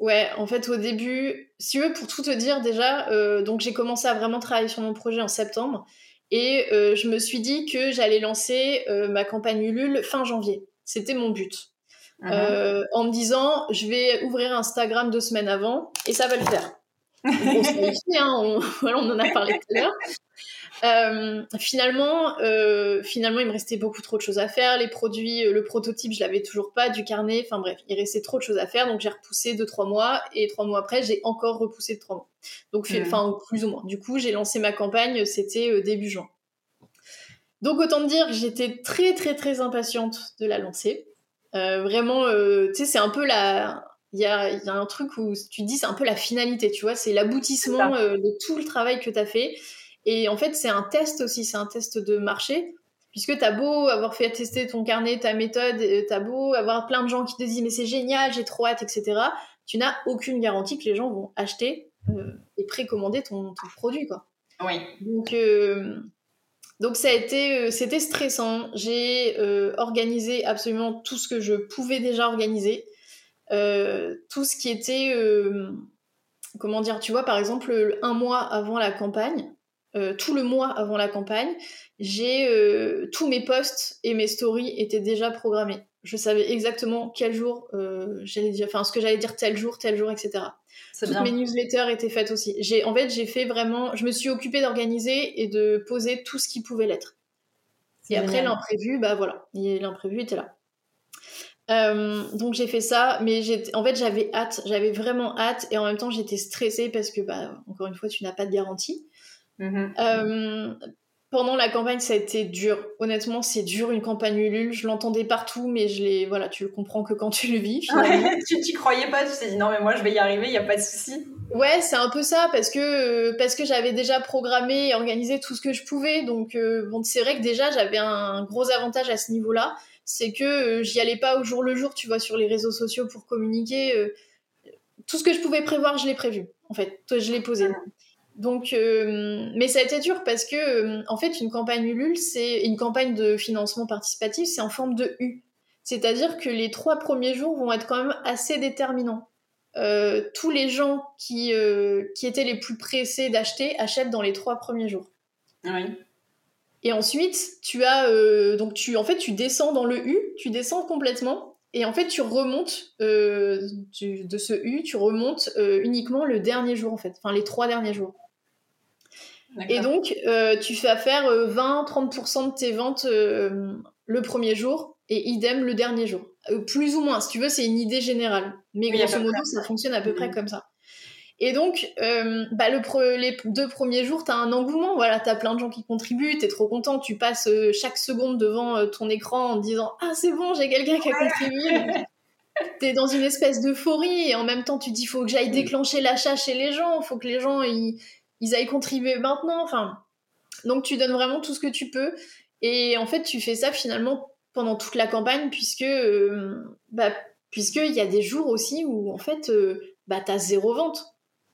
ouais, en fait, au début, si tu veux, pour tout te dire déjà, euh, donc j'ai commencé à vraiment travailler sur mon projet en septembre et je me suis dit que j'allais lancer ma campagne Ulule fin janvier. C'était mon but. Uh-huh. Euh, en me disant je vais ouvrir Instagram deux semaines avant et ça va le faire. On hein, on, voilà, on en a parlé tout à l'heure. Euh, finalement, euh, finalement, il me restait beaucoup trop de choses à faire. Les produits, le prototype, je l'avais toujours pas, du carnet. Enfin bref, il restait trop de choses à faire. Donc j'ai repoussé de trois mois et trois mois après, j'ai encore repoussé de trois mois. Donc, mmh. enfin, plus ou moins. Du coup, j'ai lancé ma campagne, c'était début juin. Donc autant dire que j'étais très très très impatiente de la lancer. Euh, vraiment, euh, tu sais, c'est un peu la. Il y a, y a, un truc où tu te dis, c'est un peu la finalité, tu vois, c'est l'aboutissement euh, de tout le travail que tu as fait. Et en fait, c'est un test aussi, c'est un test de marché, puisque tu as beau avoir fait tester ton carnet, ta méthode, tu as beau avoir plein de gens qui te disent, mais c'est génial, j'ai trop hâte, etc. Tu n'as aucune garantie que les gens vont acheter et précommander ton, ton, produit, quoi. Oui. Donc, donc ça a été, euh, c'était stressant. J'ai euh, organisé absolument tout ce que je pouvais déjà organiser, euh, tout ce qui était, comment dire, tu vois, par exemple, un mois avant la campagne, tout le mois avant la campagne, j'ai tous mes posts et mes stories étaient déjà programmés. Je savais exactement quel jour j'allais dire, enfin ce que j'allais dire tel jour, tel jour, etc. Toutes mes newsletters étaient faites aussi. J'ai, en fait, j'ai fait vraiment, je me suis occupée d'organiser et de poser tout ce qui pouvait l'être. Et après l'imprévu, bah voilà, l'imprévu était là. Euh, donc j'ai fait ça, mais en fait j'avais hâte, j'avais vraiment hâte et en même temps j'étais stressée parce que bah encore une fois tu n'as pas de garantie. Mm-hmm. Euh, pendant la campagne, ça a été dur. Honnêtement, c'est dur une campagne Ulule. Je l'entendais partout, mais je l'ai. Voilà, tu le comprends que quand tu le vis. tu t'y croyais pas, tu t'es dit non, mais moi je vais y arriver, il y a pas de souci. Ouais, c'est un peu ça parce que parce que j'avais déjà programmé et organisé tout ce que je pouvais. Donc euh, bon, c'est vrai que déjà j'avais un gros avantage à ce niveau-là, c'est que euh, j'y allais pas au jour le jour, tu vois, sur les réseaux sociaux pour communiquer. Euh, tout ce que je pouvais prévoir, je l'ai prévu. En fait, je l'ai posé. Donc, mais ça a été dur parce que, en fait, une campagne Ulule, c'est une campagne de financement participatif, c'est en forme de U. C'est-à-dire que les trois premiers jours vont être quand même assez déterminants. Euh, tous les gens qui, euh, qui étaient les plus pressés d'acheter achètent dans les trois premiers jours. Oui. Et ensuite, tu as euh, donc tu en fait tu descends dans le U, tu descends complètement et en fait tu remontes de ce U, tu remontes uniquement le dernier jour en fait, enfin les trois derniers jours. Et donc tu fais affaire 20-30% de tes ventes le premier jour et idem le dernier jour. Euh, plus ou moins, si tu veux, c'est une idée générale. Mais grosso modo, ça fonctionne à peu près mm. comme ça. Et donc, euh, bah, le les deux premiers jours, tu as un engouement, voilà, tu as plein de gens qui contribuent, tu es trop content, tu passes euh, chaque seconde devant ton écran en disant « Ah, c'est bon, j'ai quelqu'un qui a contribué !» Tu es dans une espèce d'euphorie et en même temps, tu dis « Faut que j'aille déclencher l'achat chez les gens, faut que les gens, ils, ils aillent contribuer maintenant. » Enfin, donc tu donnes vraiment tout ce que tu peux. Et en fait, tu fais ça finalement pendant toute la campagne, puisque euh, bah, puisqu'il y a des jours aussi où en fait euh, bah, t'as zéro vente.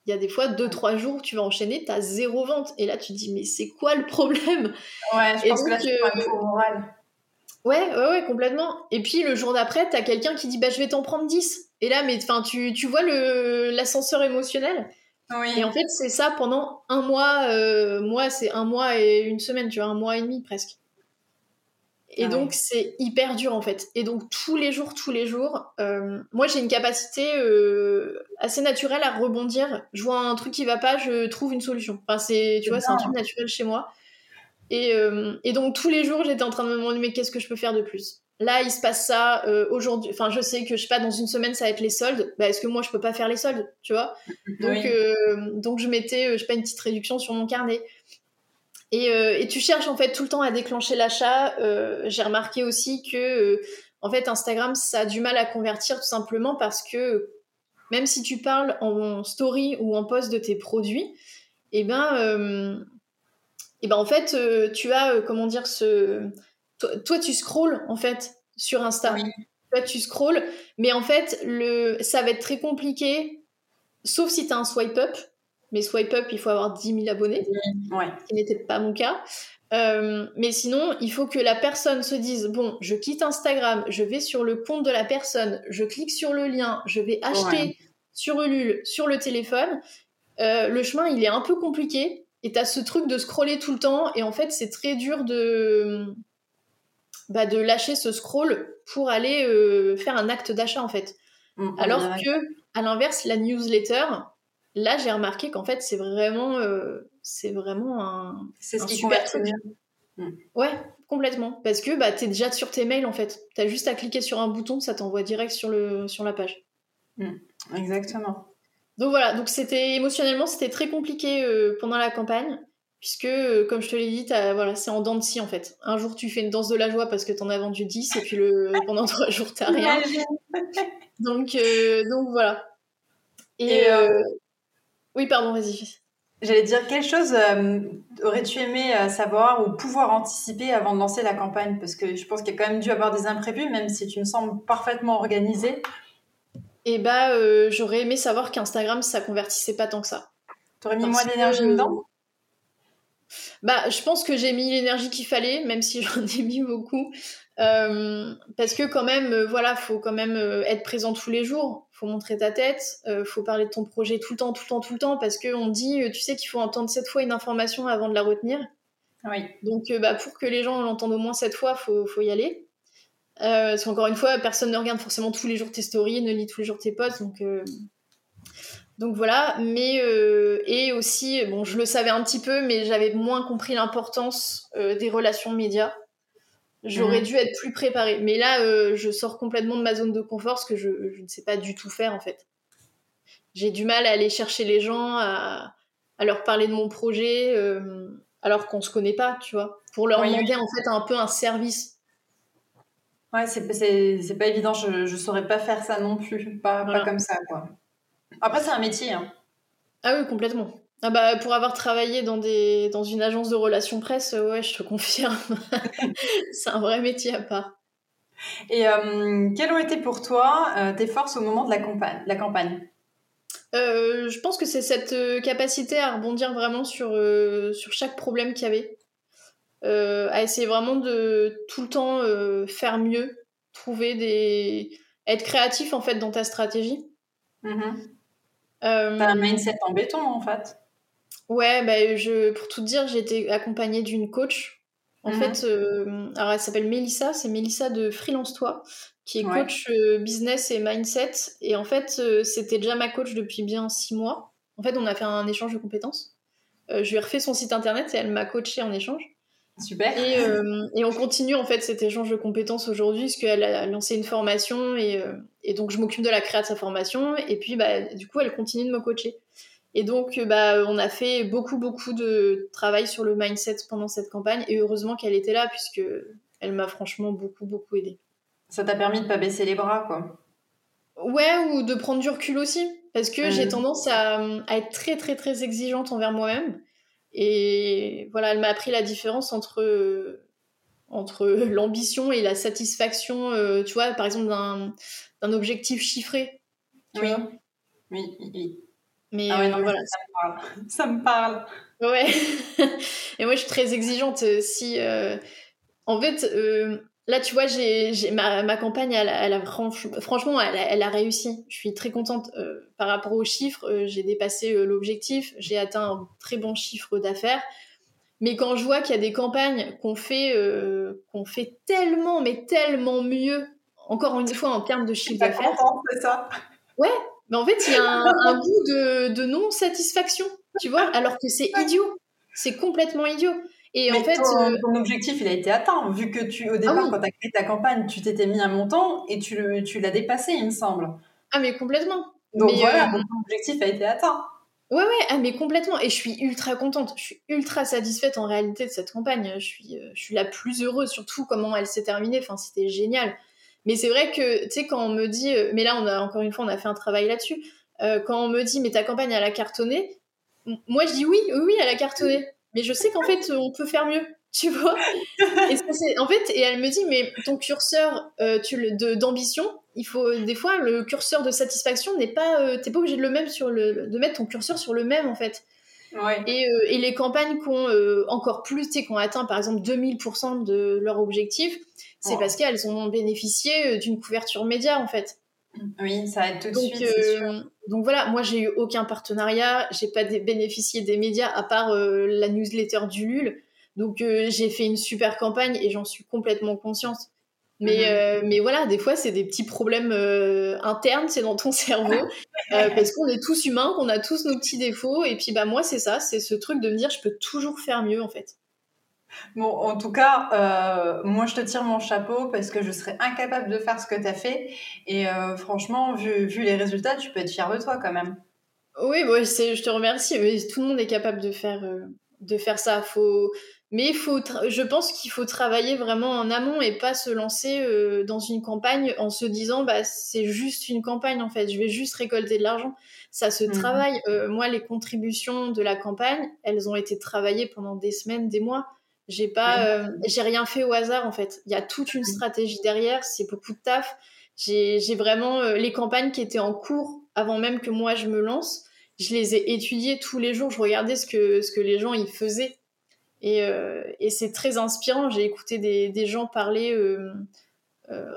Il y a des fois deux trois jours tu vas enchaîner, t'as zéro vente et là tu te dis mais c'est quoi le problème? Ouais, je pense que là c'est euh, moral. Ouais, ouais, ouais, complètement. Et puis le jour d'après, t'as quelqu'un qui dit bah je vais t'en prendre 10. Et là, mais enfin, tu, tu vois le l'ascenseur émotionnel? Oui. Et en fait, c'est ça pendant un mois. moi, c'est un mois et une semaine, tu vois, un mois et demi presque. Et ah donc, c'est hyper dur en fait. Et donc, tous les jours, tous les jours, euh, moi j'ai une capacité euh, assez naturelle à rebondir. Je vois un truc qui va pas, je trouve une solution. Enfin, c'est, tu vois, c'est un truc naturel chez moi. Et, euh, et, donc, tous les jours, j'étais en train de me demander, mais qu'est-ce que je peux faire de plus? Là, il se passe ça aujourd'hui. Enfin, je sais que je sais pas, dans une semaine, ça va être les soldes. Bah, est-ce que moi, je peux pas faire les soldes? Tu vois? Donc, donc, je mettais, je sais pas, une petite réduction sur mon carnet. Euh, et, tu cherches en fait tout le temps à déclencher l'achat. Euh, j'ai remarqué aussi que euh, en fait Instagram ça a du mal à convertir tout simplement parce que même si tu parles en story ou en post de tes produits, et eh ben, eh ben en fait tu as comment dire ce toi, tu scrolls en fait sur Insta. Toi tu scrolls, mais en fait le ça va être très compliqué sauf si tu as un swipe up mais swipe up, il faut avoir 10 000 abonnés, ouais. ce qui n'était pas mon cas. Euh, mais sinon, il faut que la personne se dise bon, je quitte Instagram, je vais sur le compte de la personne, je clique sur le lien, je vais acheter sur Ulule, sur le téléphone. Euh, le chemin, il est un peu compliqué et tu as ce truc de scroller tout le temps et en fait, c'est très dur de bah, de lâcher ce scroll pour aller euh, faire un acte d'achat en fait. Mm, Alors que à l'inverse, la newsletter, là, j'ai remarqué qu'en fait, c'est vraiment, euh, c'est vraiment un, c'est ce qui super truc. Hmm. Ouais, complètement. Parce que bah, tu es déjà sur tes mails, en fait. Tu as juste à cliquer sur un bouton, ça t'envoie direct sur, le, sur la page. Hmm. Exactement. Donc voilà, donc c'était émotionnellement, c'était très compliqué euh, pendant la campagne. Puisque, euh, comme je te l'ai dit, voilà, c'est en dents de scie en fait. Un jour, tu fais une danse de la joie parce que t'en as vendu 10, et puis le, pendant trois jours, t'as rien. donc, donc voilà. Et, oui, pardon, vas-y. J'allais dire, quelle chose euh, aurais-tu aimé euh, savoir ou pouvoir anticiper avant de lancer la campagne? Parce que je pense qu'il y a quand même dû avoir des imprévus, même si tu me sembles parfaitement organisée. Eh bah, euh, j'aurais aimé savoir qu'Instagram, ça convertissait pas tant que ça. T'aurais mis moins d'énergie dedans? Bah, je pense que j'ai mis l'énergie qu'il fallait, même si j'en ai mis beaucoup. Euh, parce que quand même, euh, voilà, faut quand même euh, être présent tous les jours, faut montrer ta tête, faut parler de ton projet tout le temps, tout le temps, tout le temps, parce qu'on dit, tu sais qu'il faut entendre cette fois une information avant de la retenir. Oui. Donc, bah, pour que les gens l'entendent au moins cette fois, faut, faut y aller. parce qu'encore une fois, personne ne regarde forcément tous les jours tes stories, ne lit tous les jours tes posts, donc. Donc voilà, mais et aussi, bon, je le savais un petit peu, mais j'avais moins compris l'importance des relations médias. J'aurais mhm. dû être plus préparée. Mais là, euh, je sors complètement de ma zone de confort parce que je, ne sais pas du tout faire en fait. J'ai du mal à aller chercher les gens, à, leur parler de mon projet, euh, alors qu'on se connaît pas, tu vois. Pour leur demander en fait un peu un service. Ouais, c'est pas évident. Je, ne saurais pas faire ça non plus. Pas, pas comme ça, quoi. Après, c'est un métier. Hein. Ah oui, complètement. Ah bah, pour avoir travaillé dans, des, dans une agence de relations presse, ouais, je te confirme. c'est un vrai métier à part. Et euh, quelles ont été pour toi euh, tes forces au moment de la, campagne, la campagne? Je pense que c'est cette capacité à rebondir vraiment sur, sur chaque problème qu'il y avait. à essayer vraiment de tout le temps faire mieux, trouver des. être créatif en fait dans ta stratégie. Mm-hmm. T'as un mindset en béton en fait. Ouais, bah, je, pour tout dire, j'ai été accompagnée d'une coach. En mhm. fait, euh, alors elle s'appelle Mélissa, c'est Mélissa de Freelance Toi, qui est coach euh, business et mindset. Et en fait, euh, c'était déjà ma coach depuis bien six mois. En fait, on a fait un échange de compétences. je lui ai refait son site internet et elle m'a coaché en échange. Super. Et, et, on continue en fait cet échange de compétences aujourd'hui, parce qu'elle a lancé une formation et, et donc je m'occupe de la création de sa formation. Et puis, bah, du coup, elle continue de me coacher. Et donc, euh, bah, on a fait beaucoup, beaucoup de travail sur le mindset pendant cette campagne. Et heureusement qu'elle était là, puisque elle m'a franchement beaucoup, beaucoup aidé. Ça t'a permis de pas baisser les bras, quoi. Ouais, ou de prendre du recul aussi. Parce que j'ai tendance à, être très, très, très exigeante envers moi-même. Et voilà, elle m'a appris la différence entre, entre l'ambition et la satisfaction, euh, tu vois, par exemple, d'un objectif chiffré. oui. oui, oui. Mais ah euh, voilà. Ça me parle. Ouais. et moi, je suis très exigeante. Euh, si, euh, en fait, là, tu vois, j'ai, ma, ma, campagne, elle, a, franchement, elle, a réussi. Je suis très contente. par rapport aux chiffres, j'ai dépassé l'objectif. J'ai atteint un très bon chiffre d'affaires. Mais quand je vois qu'il y a des campagnes qu'on fait, qu'on fait tellement, mais tellement mieux, encore une fois en termes de chiffre d'affaires. c'est ça? Ouais, mais en fait, il y a un, goût de, non-satisfaction, tu vois, alors que c'est idiot. C'est complètement idiot. Et en fait, ton, euh, ton, objectif, il a été atteint, vu que tu, au départ, ah quand tu as créé ta campagne, tu t'étais mis un montant et tu, le, tu l'as dépassé, il me semble. Ah, mais complètement. Donc voilà, euh, ton objectif a été atteint. Ouais, ouais, ah, mais complètement. Et je suis ultra contente. Je suis ultra satisfaite en réalité de cette campagne. Je suis, euh, je suis la plus heureuse, surtout comment elle s'est terminée. Enfin, c'était génial. Mais c'est vrai que, tu sais, quand on me dit, euh, mais là, on a encore une fois, on a fait un travail là-dessus. Euh, quand on me dit, mais ta campagne, elle a cartonné, moi, je dis oui, oui, oui, elle a cartonné. Mais je sais qu'en fait, on peut faire mieux, tu vois. et ça, en fait, et elle me dit, mais ton curseur euh, d'ambition, il faut des fois le curseur de satisfaction n'est pas, euh, t'es pas obligé de le même sur le, de mettre ton curseur sur le même en fait. Ouais. Et, et, les campagnes qui ont encore plus, qui ont atteint par exemple 2000% de leur objectif, c'est parce qu'elles ont bénéficié euh, d'une couverture média en fait. Oui, ça aide tout de suite. Euh, donc voilà, moi j'ai eu aucun partenariat, j'ai pas bénéficié des médias à part euh, la newsletter du LUL. Donc j'ai fait une super campagne et j'en suis complètement consciente. Mais, mhm. mais voilà, des fois c'est des petits problèmes internes, c'est dans ton cerveau, parce qu'on est tous humains, qu'on a tous nos petits défauts. Et puis bah moi c'est ça, c'est ce truc de me dire je peux toujours faire mieux en fait. Bon, en tout cas, euh, moi, je te tire mon chapeau parce que je serais incapable de faire ce que tu as fait. Et euh, franchement, vu, vu, les résultats, tu peux être fier de toi quand même. Oui, bon, je te remercie. Mais tout le monde est capable de faire, euh, de faire ça. Faut... Mais faut je pense qu'il faut travailler vraiment en amont et pas se lancer dans une campagne en se disant bah, c'est juste une campagne en fait, je vais juste récolter de l'argent. Ça se mhm. travaille. moi, les contributions de la campagne, elles ont été travaillées pendant des semaines, des mois. J'ai pas, euh, j'ai rien fait au hasard en fait. Il y a toute une stratégie derrière, c'est beaucoup de taf. J'ai vraiment euh, les campagnes qui étaient en cours avant même que moi je me lance. Je les ai étudiées tous les jours. Je regardais ce que ce que les gens y faisaient et, euh, et c'est très inspirant. J'ai écouté des, des, gens parler euh,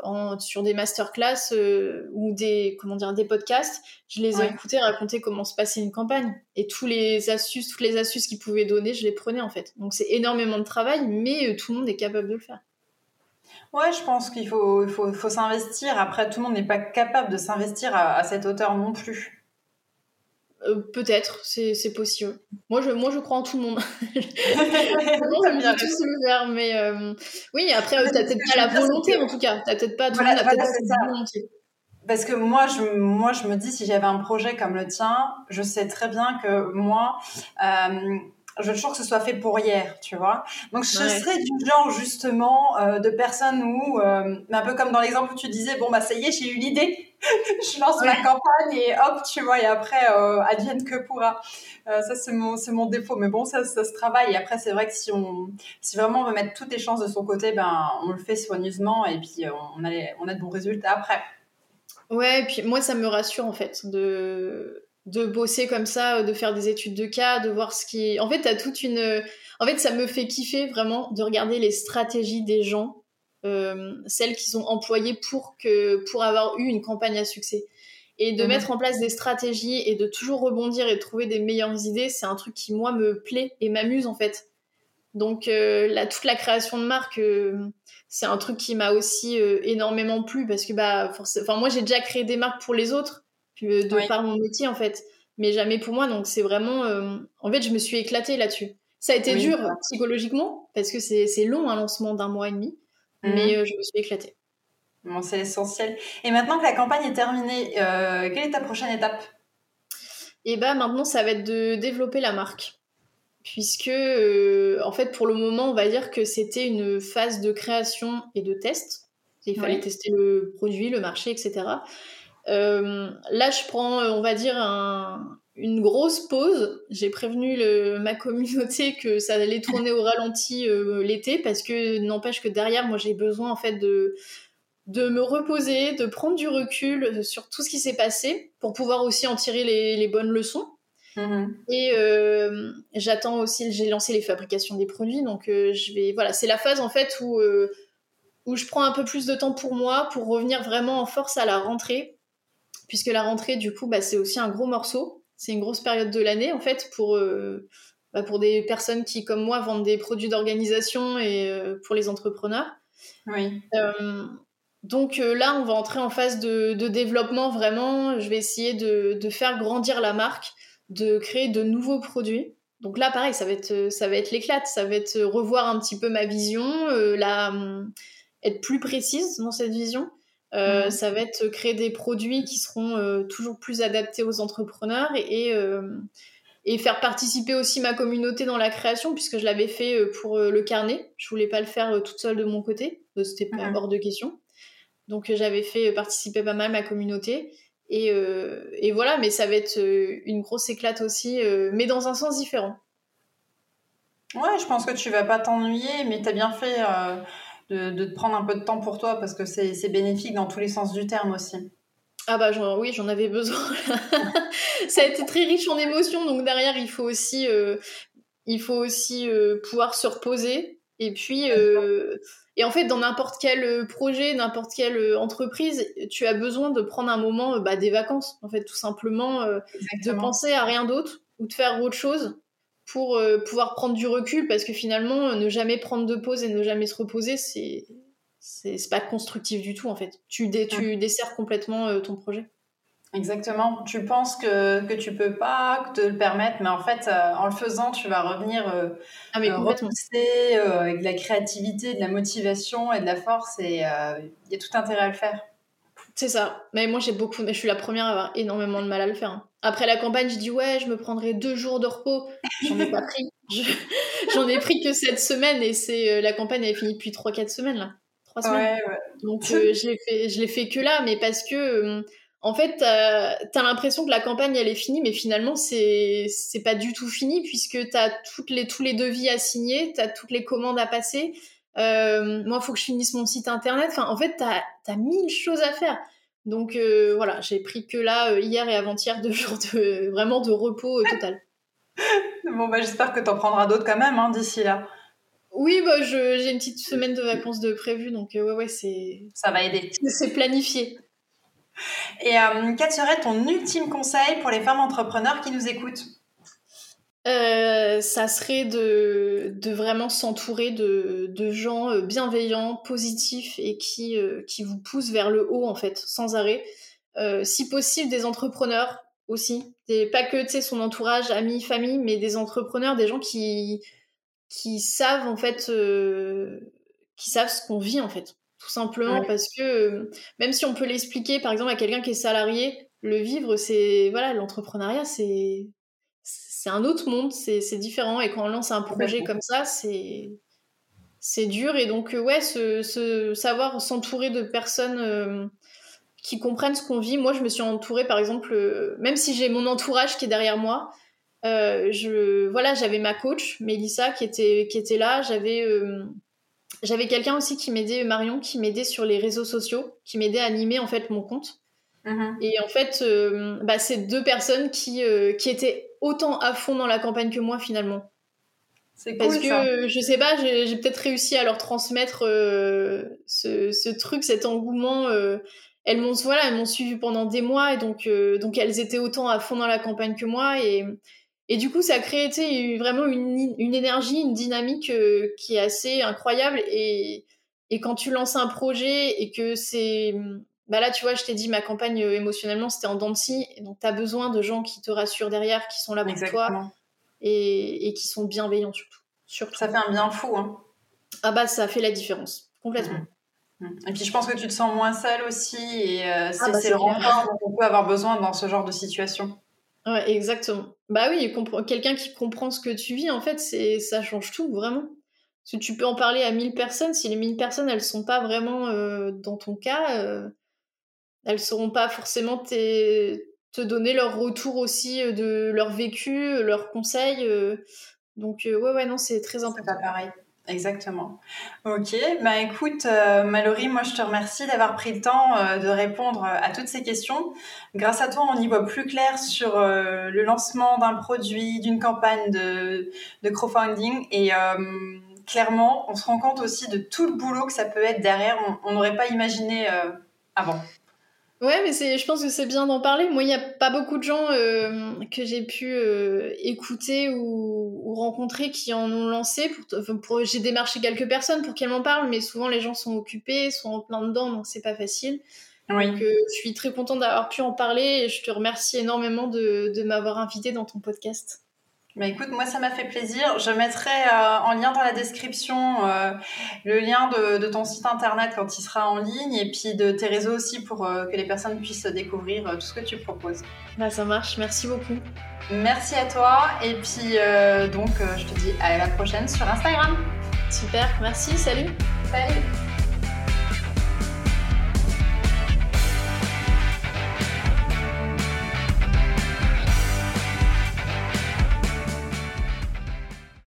en, sur des masterclass euh, ou des comment dire des podcasts, je les ai écoutés raconter comment se passait une campagne et tous les astuces, toutes les astuces qu'ils pouvaient donner, je les prenais en fait. Donc c'est énormément de travail, mais euh, tout le monde est capable de le faire. Ouais, je pense qu'il faut, faut, faut s'investir. Après, tout le monde n'est pas capable de s'investir à, cette hauteur non plus. Euh, peut-être, c'est possible. Moi je, moi, je crois en tout le monde. tous le faire, mais euh, oui, après, tu t'as peut-être pas la volonté, en tout cas. T'as peut-être pas, tout le monde volonté. Parce que moi je, moi, je me dis, si j'avais un projet comme le tien, je sais très bien que moi, euh, je veux toujours que ce soit fait pour hier, tu vois. Donc, je serais du genre, justement, euh, de personnes où, euh, un peu comme dans l'exemple où tu disais, bon, bah, ça y est, j'ai eu l'idée, je lance ma campagne et hop, tu vois, et après, euh, advienne que pourra. Euh, ça, c'est mon, c'est mon défaut. Mais bon, ça, ça se travaille. Et après, c'est vrai que si on, si vraiment on veut mettre toutes les chances de son côté, ben, on le fait soigneusement et puis on a, on a de bons résultats après. Ouais, et puis moi, ça me rassure, en fait, de de bosser comme ça, de faire des études de cas, de voir ce qui. En fait, t'as toute une. En fait, ça me fait kiffer vraiment de regarder les stratégies des gens, celles qu'ils ont employées pour que pour avoir eu une campagne à succès. Et de mhm. mettre en place des stratégies et de toujours rebondir et trouver des meilleures idées, c'est un truc qui, moi, me plaît et m'amuse, en fait. Donc, euh, toute la création de marque, euh, c'est un truc qui m'a aussi euh, énormément plu parce que, bah, enfin, moi, j'ai déjà créé des marques pour les autres, de par mon métier, en fait, mais jamais pour moi. Donc, c'est vraiment. en fait, je me suis éclatée là-dessus. Ça a été dur psychologiquement parce que c'est long un lancement d'un mois et demi, mhm. mais je me suis éclatée c'est essentiel. Et maintenant que la campagne est terminée, euh, quelle est ta prochaine étape? Et eh bah ben, maintenant, ça va être de développer la marque. Puisque, euh, en fait, pour le moment, on va dire que c'était une phase de création et de test. Il fallait tester le produit, le marché, etc. Euh, là, je prends, on va dire, une grosse pause. J'ai prévenu ma communauté que ça allait tourner au ralenti l'été parce que n'empêche que derrière, moi, j'ai besoin en fait de de me reposer, de prendre du recul sur tout ce qui s'est passé pour pouvoir aussi en tirer les, bonnes leçons. Mm-hmm. Et euh, j'attends aussi, j'ai lancé les fabrications des produits, donc euh, je vais, voilà, c'est la phase en fait où, euh, où je prends un peu plus de temps pour moi pour revenir vraiment en force à la rentrée, puisque la rentrée du coup, bah, c'est aussi un gros morceau, c'est une grosse période de l'année en fait pour bah, pour des personnes qui comme moi vendent des produits d'organisation et pour les entrepreneurs. Oui. Donc euh, là, on va entrer en phase de, développement vraiment. Je vais essayer de, faire grandir la marque, de créer de nouveaux produits. Donc là, pareil, ça va être, euh, ça va être l'éclate, ça va être euh, revoir un petit peu ma vision, hum, être plus précise dans cette vision. Mhm. Ça va être créer des produits qui seront toujours plus adaptés aux entrepreneurs et, et, faire participer aussi ma communauté dans la création, puisque je l'avais fait pour le carnet. Je voulais pas le faire toute seule de mon côté, c'était pas mhm. hors de question. Donc euh, j'avais fait participer pas mal ma communauté. Et, euh, et, voilà, mais ça va être euh, une grosse éclate aussi, mais dans un sens différent. Ouais, je pense que tu vas pas t'ennuyer, mais tu as bien fait de, de, te prendre un peu de temps pour toi parce que c'est bénéfique dans tous les sens du terme aussi. Ah bah oui, j'en avais besoin. ça a été très riche en émotions, donc derrière il faut aussi, il faut aussi pouvoir se reposer. Et puis, et en fait, dans n'importe quel euh, projet, n'importe quelle euh, entreprise, tu as besoin de prendre un moment euh, bah, des vacances, en fait, tout simplement, de penser à rien d'autre ou de faire autre chose pour pouvoir prendre du recul, parce que finalement, ne jamais prendre de pause et ne jamais se reposer, c'est c'est pas constructif du tout, en fait. Tu, tu desserres complètement ton projet. Exactement. Tu penses que, que tu peux pas te le permettre, mais en fait, euh, en le faisant, tu vas revenir euh, ah, mais euh, avec de la créativité, de la motivation et de la force, et il y a tout intérêt à le faire. C'est ça. Mais moi, j'ai beaucoup. Mais je suis la première à avoir énormément de mal à le faire. Hein. Après la campagne, je dis ouais, je me prendrai deux jours de repos. J'en ai pas pris. J'en ai pris que cette semaine, et c'est la campagne elle est finie depuis 3-4 semaines là. 3 semaines. Donc je l'ai fait, je l'ai fait que là, mais parce que en fait, t'as as, l'impression que la campagne elle est finie, mais finalement c'est c'est pas du tout fini puisque t'as toutes les tous les devis à signer, t'as toutes les commandes à passer. Euh, moi, il faut que je finisse mon site internet. Enfin, en fait, t'as as mille choses à faire. Donc euh, voilà, j'ai pris que là euh, hier et avant-hier deux jours de vraiment de repos total. bon bah j'espère que t'en prendras d'autres quand même hein, d'ici là. Oui, bah, j'ai une petite semaine de vacances de prévu, donc ouais, ouais, c'est. Ça va aider. C'est planifié. Et quel serait ton ultime conseil pour les femmes entrepreneurs qui nous écoutent? Euh, ça serait de, de vraiment s'entourer de, de, gens euh, bienveillants, positifs et qui, qui vous poussent vers le haut en fait, sans arrêt. si possible, des entrepreneurs aussi. Des, pas que son entourage, amis, famille, mais des entrepreneurs, des gens qui, qui savent en fait, qui savent ce qu'on vit en fait. Tout simplement parce que euh, même si on peut l'expliquer par exemple à quelqu'un qui est salarié, le vivre, c'est voilà, l'entrepreneuriat, c'est c'est un autre monde, c'est différent. Et quand on lance un projet comme ça, c'est c'est dur. Et donc euh, ouais, ce, savoir s'entourer de personnes euh, qui comprennent ce qu'on vit. Moi, je me suis entourée par exemple, même si j'ai mon entourage qui est derrière moi. je voilà, j'avais ma coach Mélissa qui était qui était là, j'avais j'avais quelqu'un aussi qui m'aidait, Marion, qui m'aidait sur les réseaux sociaux, qui m'aidait à animer en fait mon compte. Mhm. Et en fait, bah, c'est deux personnes qui, qui étaient autant à fond dans la campagne que moi finalement. C'est cool, Parce que je sais pas, j'ai peut-être réussi à leur transmettre ce, ce, truc, cet engouement elles m'ont voilà, elles m'ont suivi pendant des mois et donc euh, donc elles étaient autant à fond dans la campagne que moi et et du coup ça a créé vraiment une, une énergie, une dynamique euh, qui est assez incroyable et et quand tu lances un projet et que c'est bah là tu vois, je t'ai dit ma campagne euh, émotionnellement c'était en dents et donc tu as besoin de gens qui te rassurent derrière, qui sont là pour toi et, et qui sont bienveillants surtout. surtout. Ça fait un bien fou hein. Ah bah ça fait la différence complètement. Mmh. Et puis je pense que tu te sens moins seule aussi, et euh, ah bah, c'est le renfort qu'on peut avoir besoin dans ce genre de situation. Ouais, exactement. Bah oui, quelqu'un qui comprend ce que tu vis, en fait, ça change tout, vraiment. Parce que tu peux en parler à 1000 personnes, si les 1000 personnes, elles sont pas vraiment euh, dans ton cas, elles sauront pas forcément te donner leur retour aussi de leur vécu, leurs conseils. donc ouais, ouais, non, c'est très important. C'est pas pareil. Exactement. Ok, bah écoute, euh, Mallory, moi je te remercie d'avoir pris le temps euh, de répondre à toutes ces questions. Grâce à toi, on y voit plus clair sur euh, le lancement d'un produit, d'une campagne de, de crowdfunding et clairement, on se rend compte aussi de tout le boulot que ça peut être derrière. On n'aurait pas imaginé avant. Ouais, mais c'est, je pense que c'est bien d'en parler. Moi, il n'y a pas beaucoup de gens euh, que j'ai pu euh, écouter ou, ou, rencontrer qui en ont lancé. Pour, pour j'ai démarché quelques personnes pour qu'elles m'en parlent, mais souvent les gens sont occupés, sont en plein dedans, donc c'est pas facile. Oui. Donc, euh, je suis très contente d'avoir pu en parler et je te remercie énormément de, de m'avoir invité dans ton podcast. Bah écoute, moi ça m'a fait plaisir. Je mettrai euh, en lien dans la description euh, le lien de, de, ton site internet quand il sera en ligne et puis de tes réseaux aussi pour euh, que les personnes puissent découvrir tout ce que tu proposes. Bah ça marche, merci beaucoup. Merci à toi et puis donc je te dis à la prochaine sur Instagram. Super, merci, salut. Salut.